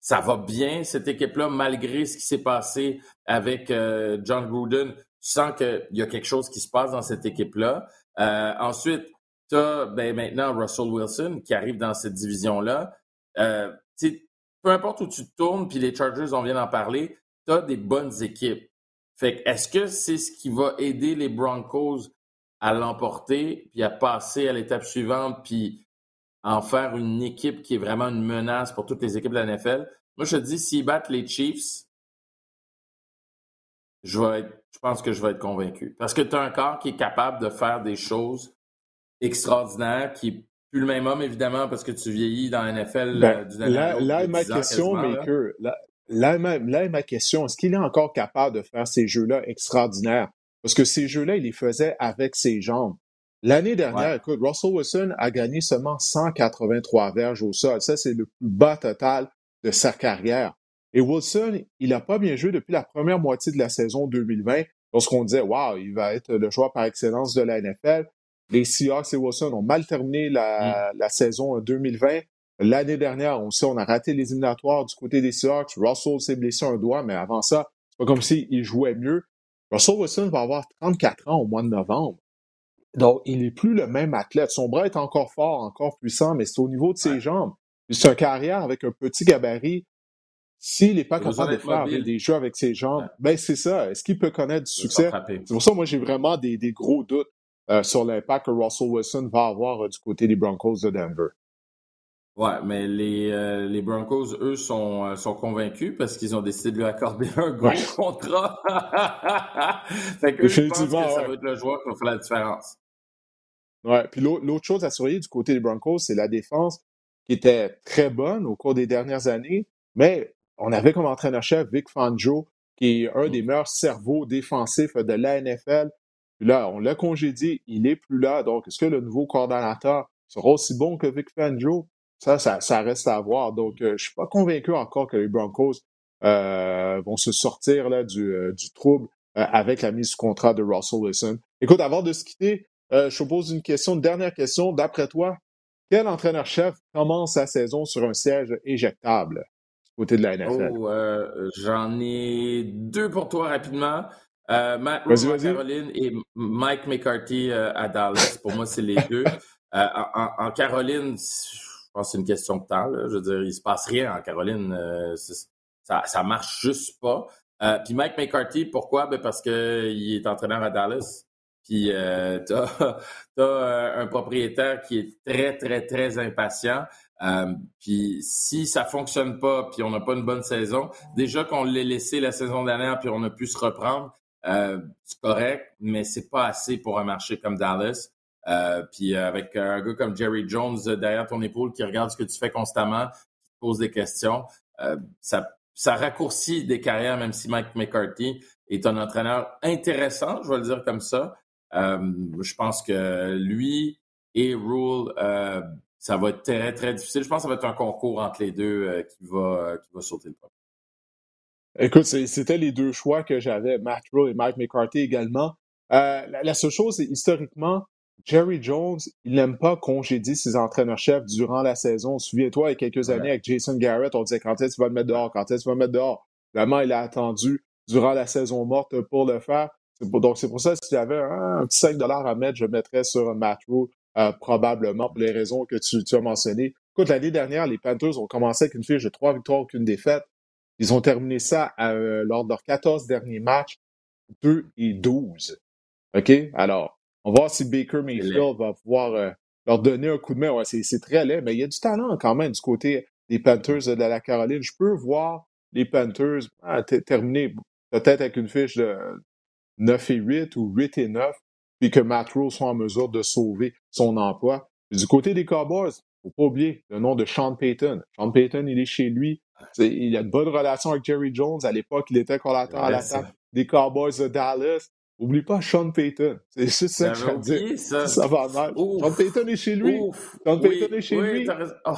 B: ça va bien, cette équipe-là, malgré ce qui s'est passé avec euh, John Gruden. Tu sens qu'il y a quelque chose qui se passe dans cette équipe-là. Euh, ensuite, tu as ben, maintenant Russell Wilson qui arrive dans cette division-là. Euh, peu importe où tu te tournes, puis les Chargers, on vient d'en parler, tu as des bonnes équipes. Fait est-ce que c'est ce qui va aider les Broncos à l'emporter, puis à passer à l'étape suivante, puis en faire une équipe qui est vraiment une menace pour toutes les équipes de la NFL. Moi, je te dis, s'ils battent les Chiefs, je, vais je pense que je vais être convaincu. Parce que tu as un corps qui est capable de faire des choses extraordinaires, qui n'est plus le même homme, évidemment, parce que tu vieillis dans la NFL
A: ben, euh, là, là, ma question, Maker, là, là, là, ma question, est-ce qu'il est encore capable de faire ces jeux-là extraordinaires? Parce que ces jeux-là, il les faisait avec ses jambes. L'année dernière, écoute, Russell Wilson a gagné seulement 183 verges au sol. Ça, c'est le plus bas total de sa carrière. Et Wilson, il n'a pas bien joué depuis la première moitié de la saison 2020, lorsqu'on disait, wow, il va être le joueur par excellence de la NFL. Les Seahawks et Wilson ont mal terminé la, mm. la saison 2020. L'année dernière, on sait, on a raté les éliminatoires du côté des Seahawks. Russell s'est blessé un doigt, mais avant ça, c'est pas comme s'il jouait mieux. Russell Wilson va avoir 34 ans au mois de novembre. Donc, il n'est plus le même athlète. Son bras est encore fort, encore puissant, mais c'est au niveau de ses jambes. C'est un carrière avec un petit gabarit. S'il n'est pas capable de faire des jeux avec ses jambes, ben c'est ça. Est-ce qu'il peut connaître du succès? C'est pour ça, moi, j'ai vraiment des, gros doutes euh, sur l'impact que Russell Wilson va avoir euh, du côté des Broncos de Denver.
B: Ouais, mais les, euh, les Broncos, eux, sont, sont convaincus parce qu'ils ont décidé de lui accorder [laughs] un gros contrat. [laughs] fait que je pense que ça va être le joueur qui va faire la différence.
A: Ouais, puis l'autre chose à surveiller du côté des Broncos, c'est la défense qui était très bonne au cours des dernières années, mais on avait comme entraîneur-chef Vic Fangio, qui est un des meilleurs cerveaux défensifs de la NFL. Puis là, on l'a congédié, il n'est plus là. Donc, est-ce que le nouveau coordonnateur sera aussi bon que Vic Fangio? Ça, ça, reste à voir. Donc, euh, je suis pas convaincu encore que les Broncos euh, vont se sortir là, du, euh, du trouble avec la mise sous contrat de Russell Wilson. Écoute, avant de se quitter, je te pose une question, une dernière question. D'après toi, quel entraîneur-chef commence sa saison sur un siège éjectable du côté de la NFL?
B: Oh, euh, j'en ai deux pour toi rapidement. Euh, Matt Rose à Caroline et Mike McCarthy euh, à Dallas. Pour moi, c'est les deux. [laughs] En, Caroline, je pense que c'est une question de temps. Je veux dire, il se passe rien en Caroline. ça, ça marche juste pas. puis Mike McCarthy, pourquoi? Ben parce qu'il est entraîneur à Dallas. Puis euh, [laughs] tu as, euh, un propriétaire qui est très, très, très impatient. Euh, puis si ça fonctionne pas, puis on n'a pas une bonne saison, déjà qu'on l'ait laissé la saison dernière, puis on a pu se reprendre, euh, c'est correct, mais c'est pas assez pour un marché comme Dallas. Euh, puis avec un gars comme Jerry Jones derrière ton épaule qui regarde ce que tu fais constamment, qui te pose des questions, ça, ça raccourcit des carrières, même si Mike McCarthy est un entraîneur intéressant, je vais le dire comme ça, euh, je pense que lui et Rule, euh, ça va être très, très difficile. Je pense que ça va être un concours entre les deux euh, qui, va, qui va sauter le pas.
A: Écoute, c'était les deux choix que j'avais, Matt Rule et Mike McCarthy également. la, seule chose, c'est historiquement, Jerry Jones, il n'aime pas congédier ses entraîneurs-chefs durant la saison. Souviens-toi, il y a quelques années, avec Jason Garrett, on disait quand est-ce que tu vas le mettre dehors, quand est-ce que tu vas le mettre dehors? Vraiment, il a attendu durant la saison morte pour le faire donc, c'est pour ça, s'il y avait un, petit 5 à mettre, je mettrais sur Matt Rule, euh, probablement, pour les raisons que tu, as mentionnées. Écoute, l'année dernière, les Panthers ont commencé avec une fiche de 3 victoires, aucune défaite. Ils ont terminé ça euh, lors de leurs 14 derniers matchs, 2 et 12. OK? Alors, on va voir si Baker Mayfield va pouvoir euh, leur donner un coup de main. Ouais, c'est très laid, mais il y a du talent quand même du côté des Panthers de la Caroline. Je peux voir les Panthers ah, terminer peut-être avec une fiche de 9 et 8 ou 8 et 9, puis que Matt soit en mesure de sauver son emploi. Du côté des Cowboys, faut pas oublier le nom de Sean Payton. Sean Payton, il est chez lui. il a de bonnes relations avec Jerry Jones. À l'époque, il était collateur à l'attaque des Cowboys de Dallas. Oublie pas Sean Payton. C'est juste ça que je veux dire. Ça. ça. va mal. Sean Payton est chez lui. Sean Payton est chez lui.
B: Oh.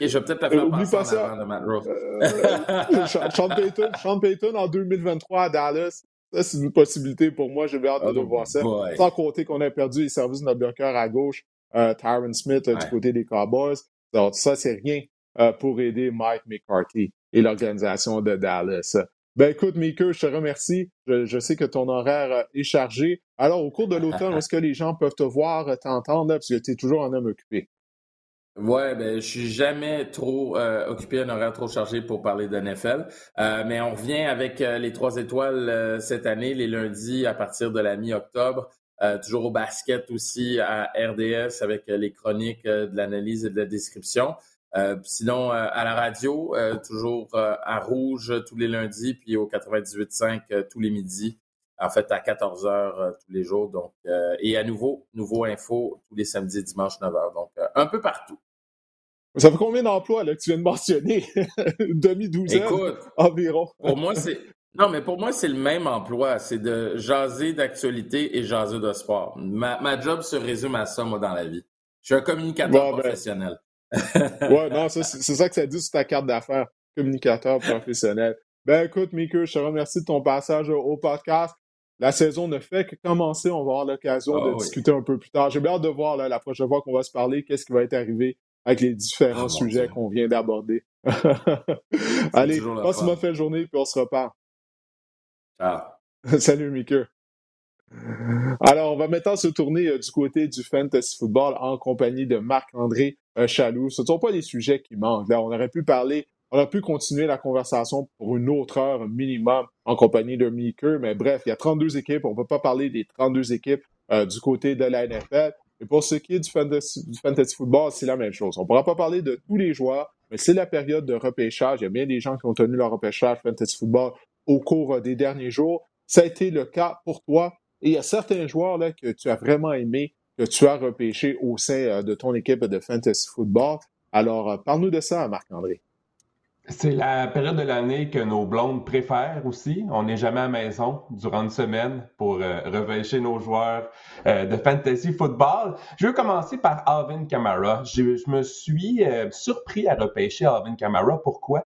B: Et je vais peut-être te faire Oublie pas ça. De Matt
A: euh, Sean, Payton, Sean Payton en 2023 à Dallas. Ça, c'est une possibilité pour moi. J'ai hâte de oh voir ça. Sans compter qu'on a perdu les services de notre bloqueur à gauche, euh, Tyron Smith euh, du côté des Cowboys. Donc, ça, c'est rien euh, pour aider Mike McCarthy et l'organisation de Dallas. Ben écoute, Meeker, je te remercie. Je, sais que ton horaire euh, est chargé. Alors, au cours de l'automne, [laughs] est-ce que les gens peuvent te voir, euh, t'entendre, parce que tu es toujours un homme occupé?
B: Ouais, ben je suis jamais trop occupé, un horaire trop chargé pour parler de NFL. mais on revient avec les trois étoiles cette année, les lundis à partir de la mi-octobre. toujours au basket aussi à RDS avec les chroniques de l'analyse et de la description. Euh, sinon, euh, à la radio, euh, toujours à Rouge tous les lundis, puis au 98.5 tous les midis. En fait, à 14 h tous les jours. Donc, et à nouveau, nouveau info tous les samedis et dimanches 9 h. Donc, un peu partout.
A: Ça fait combien d'emplois là, que tu viens de mentionner? [laughs] Demi-douzaine environ.
B: Pour moi, c'est. Non, mais pour moi, c'est le même emploi. C'est de jaser d'actualité et jaser de sport. Ma, job se résume à ça, moi, dans la vie. Je suis un communicateur ben, professionnel
A: ouais, non, c'est ça que ça dit sur ta carte d'affaires, communicateur professionnel. Ben écoute, Miku, je te remercie de ton passage au podcast. La saison ne fait que commencer. On va avoir l'occasion ah de discuter un peu plus tard. J'ai bien hâte de voir là, la prochaine fois qu'on va se parler, qu'est-ce qui va être arrivé avec les différents ah, sujets qu'on vient d'aborder. [laughs] Allez, passe une bonne journée, puis on se reparle. [laughs] Salut, Miku. Alors, on va maintenant se tourner euh, du côté du fantasy football en compagnie de Marc-André euh, Chaloux. Ce ne sont pas les sujets qui manquent. Là, on aurait pu parler, on aurait pu continuer la conversation pour une autre heure minimum en compagnie de Meeker, mais bref, il y a 32 équipes. On ne peut pas parler des 32 équipes euh, du côté de la NFL. Et pour ce qui est du fantasy football, c'est la même chose. On ne pourra pas parler de tous les joueurs, mais c'est la période de repêchage. Il y a bien des gens qui ont tenu leur repêchage fantasy football au cours des derniers jours. Ça a été le cas pour toi. Il y a certains joueurs là, que tu as vraiment aimé, que tu as repêché au sein euh, de ton équipe de fantasy football. Alors, euh, parle-nous de ça, Marc-André.
C: C'est la période de l'année que nos blondes préfèrent aussi. On n'est jamais à la maison durant une semaine pour euh, repêcher nos joueurs de fantasy football. Je veux commencer par Alvin Kamara. Je, je me suis surpris à repêcher Alvin Kamara. Pourquoi?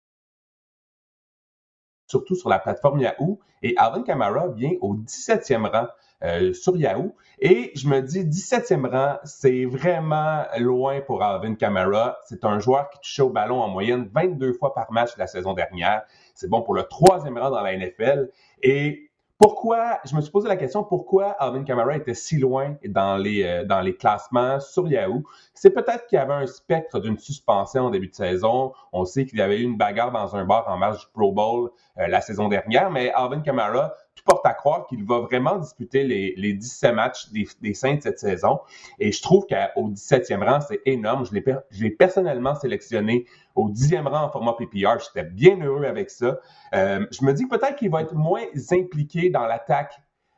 C: Surtout sur la plateforme Yahoo. Et Alvin Kamara vient au 17e rang. Euh, sur Yahoo. Et je me dis, 17e rang, c'est vraiment loin pour Alvin Kamara. C'est un joueur qui touchait au ballon en moyenne 22 fois par match la saison dernière. C'est bon pour le troisième rang dans la NFL. Et pourquoi, je me suis posé la question, pourquoi Alvin Kamara était si loin dans les, euh, dans les classements sur Yahoo? C'est peut-être qu'il y avait un spectre d'une suspension en début de saison. On sait qu'il y avait eu une bagarre dans un bar en marge du Pro Bowl la saison dernière, mais Alvin Kamara tout porte à croire qu'il va vraiment disputer les, les 17 matchs des, des Saints cette saison. Et je trouve qu'au 17e rang, c'est énorme. Je l'ai personnellement sélectionné au 10e rang en format PPR. J'étais bien heureux avec ça. Euh, je me dis peut-être qu'il va être moins impliqué dans l'attaque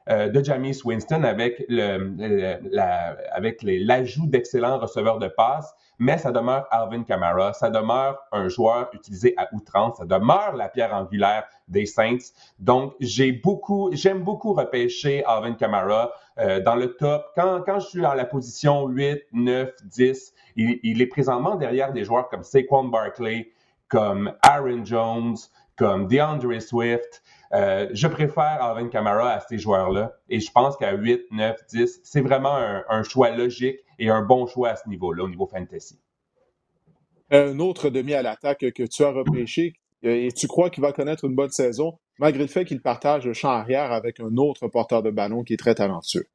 C: euh, de James Winston avec le, la, avec l'ajout d'excellents receveurs de passe mais ça demeure Alvin Kamara, ça demeure un joueur utilisé à outrance, ça demeure la pierre angulaire des Saints. Donc, j'ai beaucoup, j'aime beaucoup repêcher Alvin Kamara euh, dans le top. Quand, quand je suis dans la position 8, 9, 10, il, il est présentement derrière des joueurs comme Saquon Barkley, comme Aaron Jones, comme DeAndre Swift. Euh, je préfère Alvin Kamara à ces joueurs-là. Et je pense qu'à 8, 9, 10, c'est vraiment un, choix logique et un bon choix à ce niveau-là, au niveau fantasy.
A: Un autre demi à l'attaque que tu as repêché et tu crois qu'il va connaître une bonne saison, malgré le fait qu'il partage le champ arrière avec un autre porteur de ballon qui est très talentueux.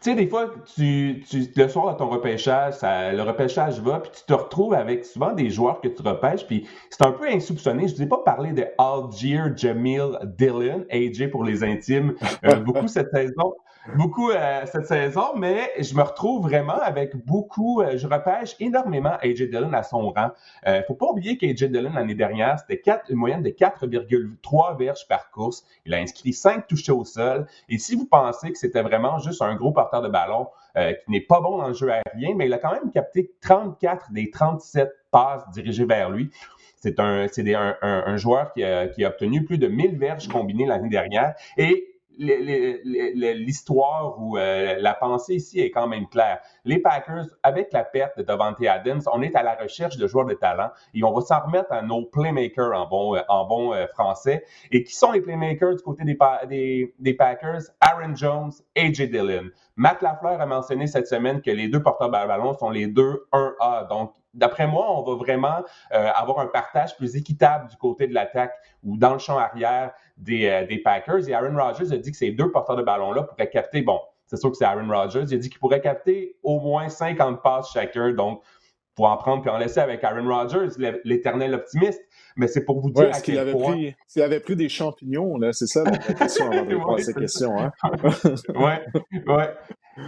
C: Tu sais, des fois, tu, tu, le soir de ton repêchage, ça, le repêchage va, puis tu te retrouves avec souvent des joueurs que tu repêches, puis c'est un peu insoupçonné. Je ne vous ai pas parlé de Algier Jamil Dillon, AJ pour les intimes, euh, beaucoup cette [laughs] saison. Beaucoup euh, cette saison, mais je me retrouve vraiment avec beaucoup. Euh, je repêche énormément AJ Dillon à son rang. Il euh, faut pas oublier qu'AJ Dillon l'année dernière, c'était une moyenne de 4,3 verges par course. Il a inscrit 5 touchés au sol. Et si vous pensez que c'était vraiment juste un gros porteur de ballon qui n'est pas bon dans le jeu aérien, mais il a quand même capté 34 des 37 passes dirigées vers lui. C'est un, un, un, joueur qui a, qui a obtenu plus de 1000 verges combinées l'année dernière. Et l'histoire ou euh, la pensée ici est quand même claire. Les Packers, avec la perte de Davante Adams, on est à la recherche de joueurs de talent et on va s'en remettre à nos playmakers en bon, euh, euh, français. Et qui sont les playmakers du côté des, Packers? Aaron Jones, AJ Dillon. Matt Lafleur a mentionné cette semaine que les deux porteurs de ballon sont les deux 1A. Donc, d'après moi, on va vraiment avoir un partage plus équitable du côté de l'attaque ou dans le champ arrière euh, des, Packers. Et Aaron Rodgers a dit que ces deux porteurs de ballon-là pourraient capter, bon, c'est sûr que c'est Aaron Rodgers, il a dit qu'ils pourraient capter au moins 50 passes chacun. Donc, pour en prendre puis en laisser avec Aaron Rodgers, l'éternel optimiste. Mais c'est pour vous dire à quel
A: avait
C: point...
A: Pris, s'il avait pris des champignons, là, c'est ça la question avant de répondre à cette question. Hein? [laughs]
C: ouais, ouais.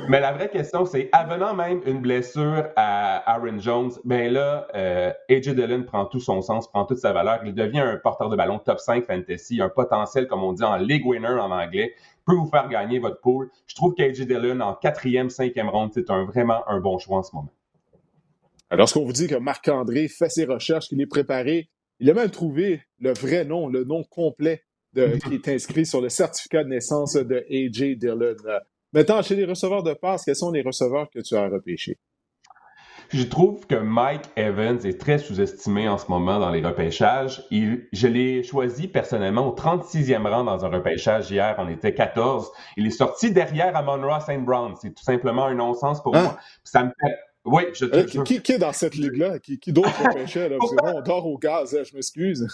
C: Mais la vraie question, c'est, avenant même une blessure à Aaron Jones, ben là, euh, AJ Dillon prend tout son sens, prend toute sa valeur. Il devient un porteur de ballon top 5 fantasy, un potentiel, comme on dit en league winner en anglais, peut vous faire gagner votre pool. Je trouve qu'AJ Dillon, en quatrième, cinquième ronde, c'est un, vraiment un bon choix en ce moment.
A: Alors, lorsqu'on vous dit que Marc-André fait ses recherches, qu'il est préparé, il a même trouvé le vrai nom, le nom complet qui est inscrit sur le certificat de naissance de AJ Dillon. Maintenant, chez les receveurs de passe, quels sont les receveurs que tu as repêchés?
C: Je trouve que Mike Evans est très sous-estimé en ce moment dans les repêchages. Il, je l'ai choisi personnellement au 36e rang dans un repêchage hier. On était 14. Il est sorti derrière Amon Ross St. Brown. C'est tout simplement un non-sens pour hein? moi. Ça me fait oui, je te
A: euh, qui, qui, est dans cette ligue-là? Qui, qui d'autre repêchait? Là? on dort au gaz, je m'excuse.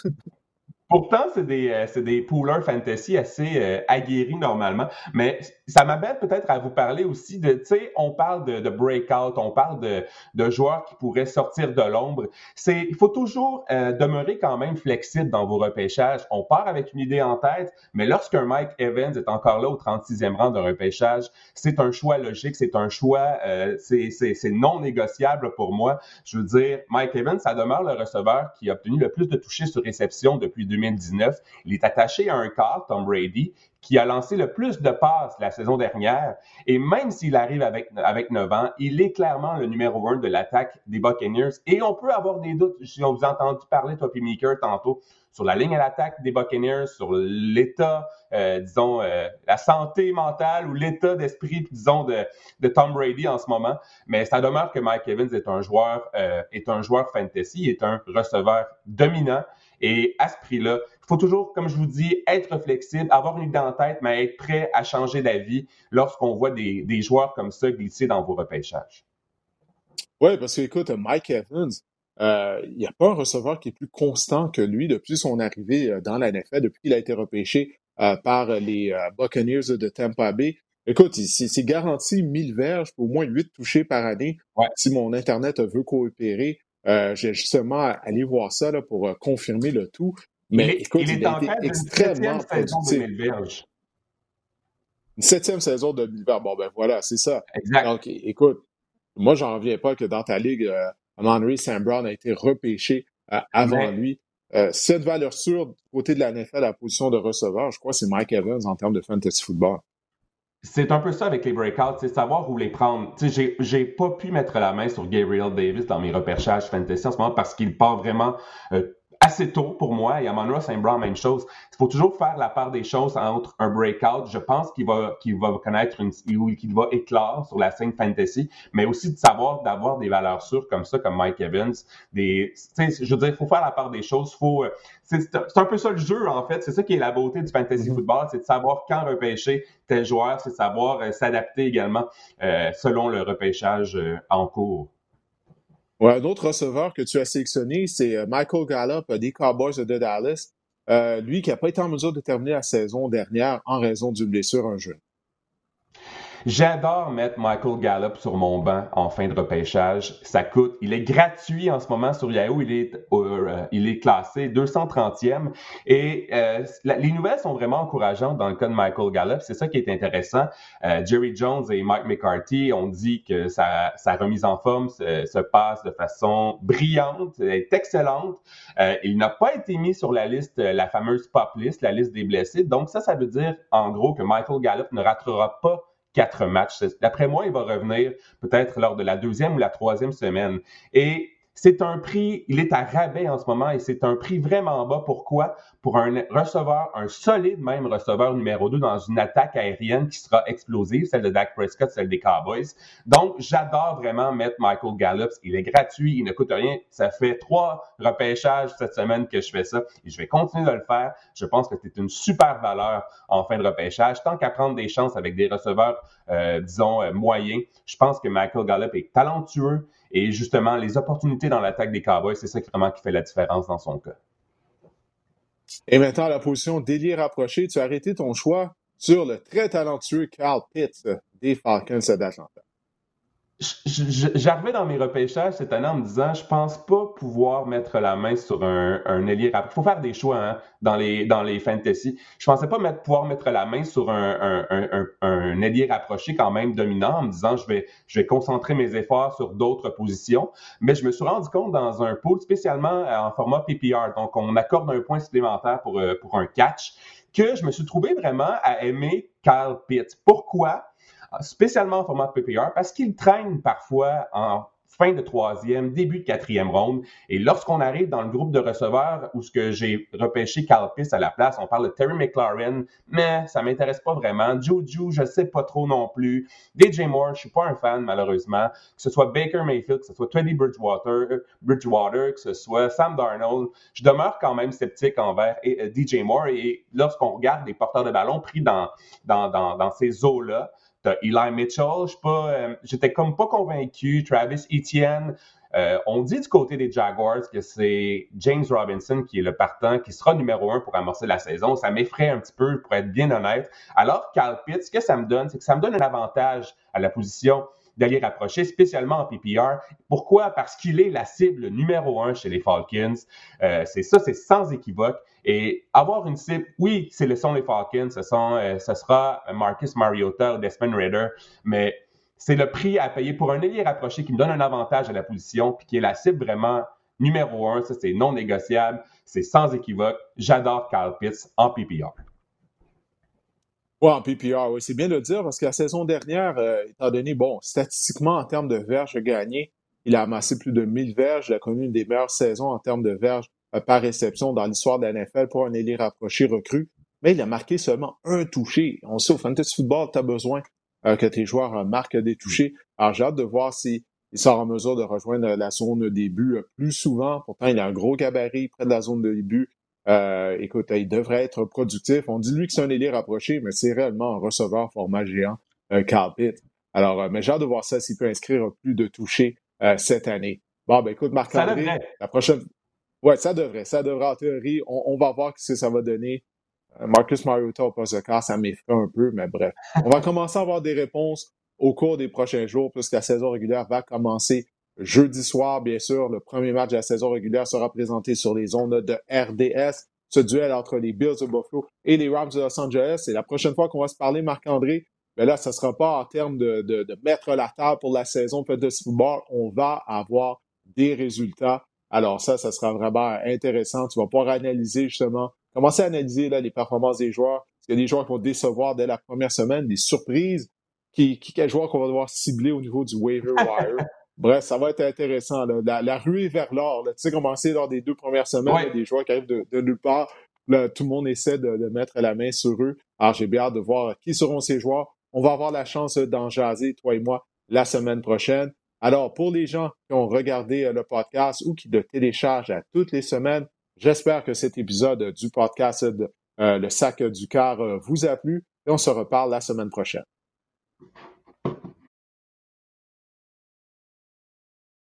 C: Pourtant, c'est des, euh, c'est des poolers fantasy assez euh, aguerris normalement, mais ça m'amène peut-être à vous parler aussi de, tu sais, on parle de, de, breakout, on parle de, de joueurs qui pourraient sortir de l'ombre. C'est, il faut toujours euh, demeurer quand même flexible dans vos repêchages. On part avec une idée en tête, mais lorsqu'un Mike Evans est encore là au 36e rang de repêchage, c'est un choix logique, c'est un choix, c'est, c'est, c'est non négociable pour moi. Je veux dire, Mike Evans, ça demeure le receveur qui a obtenu le plus de touchés sur réception depuis 2019. Il est attaché à un quart, Tom Brady, qui a lancé le plus de passes la saison dernière. Et même s'il arrive avec, avec 9 ans, il est clairement le numéro un de l'attaque des Buccaneers. Et on peut avoir des doutes, si on vous a entendu parler, toi Meeker, tantôt, sur la ligne à l'attaque des Buccaneers, sur l'état, euh, disons, euh, la santé mentale ou l'état d'esprit, disons, de, de, Tom Brady en ce moment. Mais ça demeure que Mike Evans est un joueur, euh, est un joueur fantasy, est un receveur dominant. Et à ce prix-là, il faut toujours, comme je vous dis, être flexible, avoir une idée en tête, mais être prêt à changer d'avis lorsqu'on voit des, des, joueurs comme ça glisser dans vos repêchages.
A: Oui, parce que écoute, Mike Evans, euh, il n'y a pas un receveur qui est plus constant que lui depuis son arrivée euh, dans la NFL, depuis qu'il a été repêché euh, par les Buccaneers de Tampa Bay. Écoute, c'est garanti 1000 verges pour au moins 8 touchés par année. Si mon Internet veut coopérer, j'ai justement allé voir ça là, pour confirmer le tout.
C: Mais il écoute, il, est en fait extrêmement productif.
A: Une septième saison de l'hiver. Bon, ben voilà, c'est ça.
C: Exact.
A: Donc, écoute, moi, j'en reviens pas que dans ta ligue, euh, Henry Sam Brown a été repêché euh, avant lui. Euh, cette valeur sûre, du côté de la NFL, à la position de receveur, je crois c'est Mike Evans en termes de fantasy football.
C: C'est un peu ça avec les breakouts, c'est savoir où les prendre. J'ai, j'ai pas pu mettre la main sur Gabriel Davis dans mes repêchages fantasy en ce moment parce qu'il part vraiment euh, assez tôt pour moi. Et Amon Saint Brown, même chose. Il faut toujours faire la part des choses entre un breakout. Je pense qu'il va, qu'il va connaître une, ou qu'il va éclore sur la scène fantasy, mais aussi de savoir d'avoir des valeurs sûres comme ça, comme Mike Evans. Des, je veux dire, il faut faire la part des choses. Faut, euh, c'est, c'est un peu ça le jeu, en fait. C'est ça qui est la beauté du fantasy mm-hmm. football, c'est de savoir quand repêcher tel joueur, c'est de savoir euh, s'adapter également euh, selon le repêchage en cours.
A: Ouais, un autre receveur que tu as sélectionné, c'est euh, Michael Gallup des Cowboys de Dallas. Euh, lui qui n'a pas été en mesure de terminer la saison dernière en raison d'une blessure un jeune.
C: J'adore mettre Michael Gallup sur mon banc en fin de repêchage. Ça coûte. Il est gratuit en ce moment sur Yahoo. Il est, euh, il est classé 230e. Et euh, les nouvelles sont vraiment encourageantes dans le cas de Michael Gallup. C'est ça qui est intéressant. Euh, Jerry Jones et Mike McCarthy ont dit que sa, sa remise en forme se, se, passe de façon brillante, est excellente. il n'a pas été mis sur la liste, la fameuse pop list, la liste des blessés. Donc ça, ça veut dire en gros que Michael Gallup ne ratera pas quatre matchs. D'après moi, il va revenir peut-être lors de la deuxième ou la troisième semaine. Et c'est un prix, il est à rabais en ce moment et c'est un prix vraiment bas. Pourquoi? Pour un receveur, un solide même receveur numéro 2 dans une attaque aérienne qui sera explosive, celle de Dak Prescott, celle des Cowboys. Donc, j'adore vraiment mettre Michael Gallup. Il est gratuit, il ne coûte rien. Ça fait trois repêchages cette semaine que je fais ça et je vais continuer de le faire. Je pense que c'est une super valeur en fin de repêchage. Tant qu'à prendre des chances avec des receveurs, euh, disons, euh, moyens, je pense que Michael Gallup est talentueux et justement, les opportunités dans l'attaque des Cowboys, c'est ça qui qui fait la différence dans son cas.
A: Et maintenant, la position d'ailier rapproché, tu as arrêté ton choix sur le très talentueux Carl Pitts des Falcons d'Atlanta
C: j'arrivais dans mes repêchages cette année en me disant, je pense pas pouvoir mettre la main sur un, un ailier. Il faut faire des choix hein, dans les dans les fantasy. Je pensais pas pouvoir mettre la main sur un, un, un, ailier rapproché quand même dominant en me disant, je vais je vais concentrer mes efforts sur d'autres positions. Mais je me suis rendu compte dans un pool spécialement euh, en format PPR, donc on accorde un point supplémentaire pour euh, pour un catch, que je me suis trouvé vraiment à aimer Kyle Pitts. Pourquoi? Spécialement en format PPR, parce qu'il traîne parfois en fin de troisième, début de quatrième ronde. Et lorsqu'on arrive dans le groupe de receveurs où ce que j'ai repêché Carl Pitts à la place, on parle de Terry McLaurin, mais ça m'intéresse pas vraiment. Juju, je sais pas trop non plus. DJ Moore, je suis pas un fan malheureusement. Que ce soit Baker Mayfield, que ce soit Teddy Bridgewater, Bridgewater, que ce soit Sam Darnold, je demeure quand même sceptique envers euh, DJ Moore. Et lorsqu'on regarde les porteurs de ballon pris dans, dans, dans, dans ces eaux-là, Eli Mitchell, euh, j'étais comme pas convaincu. Travis Etienne. Euh, on dit du côté des Jaguars que c'est James Robinson qui est le partant, qui sera numéro un pour amorcer la saison. Ça m'effraie un petit peu, pour être bien honnête. Alors, Carl Pitts, ce que ça me donne, c'est que ça me donne un avantage à la position d'aller rapprocher, spécialement en PPR. Pourquoi? Parce qu'il est la cible numéro un chez les Falcons. Euh, c'est ça, c'est sans équivoque. Et avoir une cible, oui, c'est le son des Falcons, ce, sont, euh, ce sera Marcus Mariota ou Desmond Ritter, mais c'est le prix à payer pour un ailier rapproché qui me donne un avantage à la position, puis qui est la cible vraiment numéro un. Ça, c'est non négociable, c'est sans équivoque. J'adore Kyle Pitts en PPR.
A: Oui, en PPR, oui, c'est bien de le dire parce que la saison dernière, euh, étant donné, bon, statistiquement, en termes de verges gagnées, il a amassé plus de 1000 verges. Il a connu une des meilleures saisons en termes de verges par réception dans l'histoire de la NFL pour un ailier rapproché recru. Mais il a marqué seulement un touché. On sait, au fantasy football, tu as besoin euh, que tes joueurs marquent des touchés. Alors, j'ai hâte de voir s'il sera en mesure de rejoindre la zone de début plus souvent. Pourtant, il a un gros gabarit près de la zone de début. Euh, écoute, il devrait être productif. On dit lui que c'est un ailier rapproché, mais c'est réellement un receveur format géant, un Carl Alors, euh, mais j'ai hâte de voir ça s'il peut inscrire plus de touchés euh, cette année. Bon, ben écoute, Marc-André, la prochaine. Ouais, ça devrait. Ça devrait en théorie. On, va voir ce que ça va donner. Marcus Mariota au poste de cas, ça m'effraie un peu, mais bref. [laughs] On va commencer à avoir des réponses au cours des prochains jours, puisque la saison régulière va commencer Jeudi soir, bien sûr, le premier match de la saison régulière sera présenté sur les ondes de RDS. Ce duel entre les Bills de Buffalo et les Rams de Los Angeles. C'est la prochaine fois qu'on va se parler, Marc-André. Mais là, ce ne sera pas en termes de, de, mettre la table pour la saison de football. On va avoir des résultats. Alors ça, ça sera vraiment intéressant. Tu vas pouvoir analyser justement, commencer à analyser là, les performances des joueurs. Il y a des joueurs qui vont décevoir dès la première semaine, des surprises. Qui, qui quel joueur qu'on va devoir cibler au niveau du waiver wire. [laughs] Bref, ça va être intéressant. Là. La, ruée vers l'or. Tu sais comment c'est lors des deux premières semaines, des joueurs qui arrivent de, nulle part. Là, tout le monde essaie de, mettre la main sur eux. Alors, j'ai bien hâte de voir qui seront ces joueurs. On va avoir la chance d'en jaser, toi et moi, la semaine prochaine. Alors, pour les gens qui ont regardé euh, le podcast ou qui le téléchargent à toutes les semaines, j'espère que cet épisode du podcast euh, Le Sac du Car euh, vous a plu et on se reparle la semaine prochaine.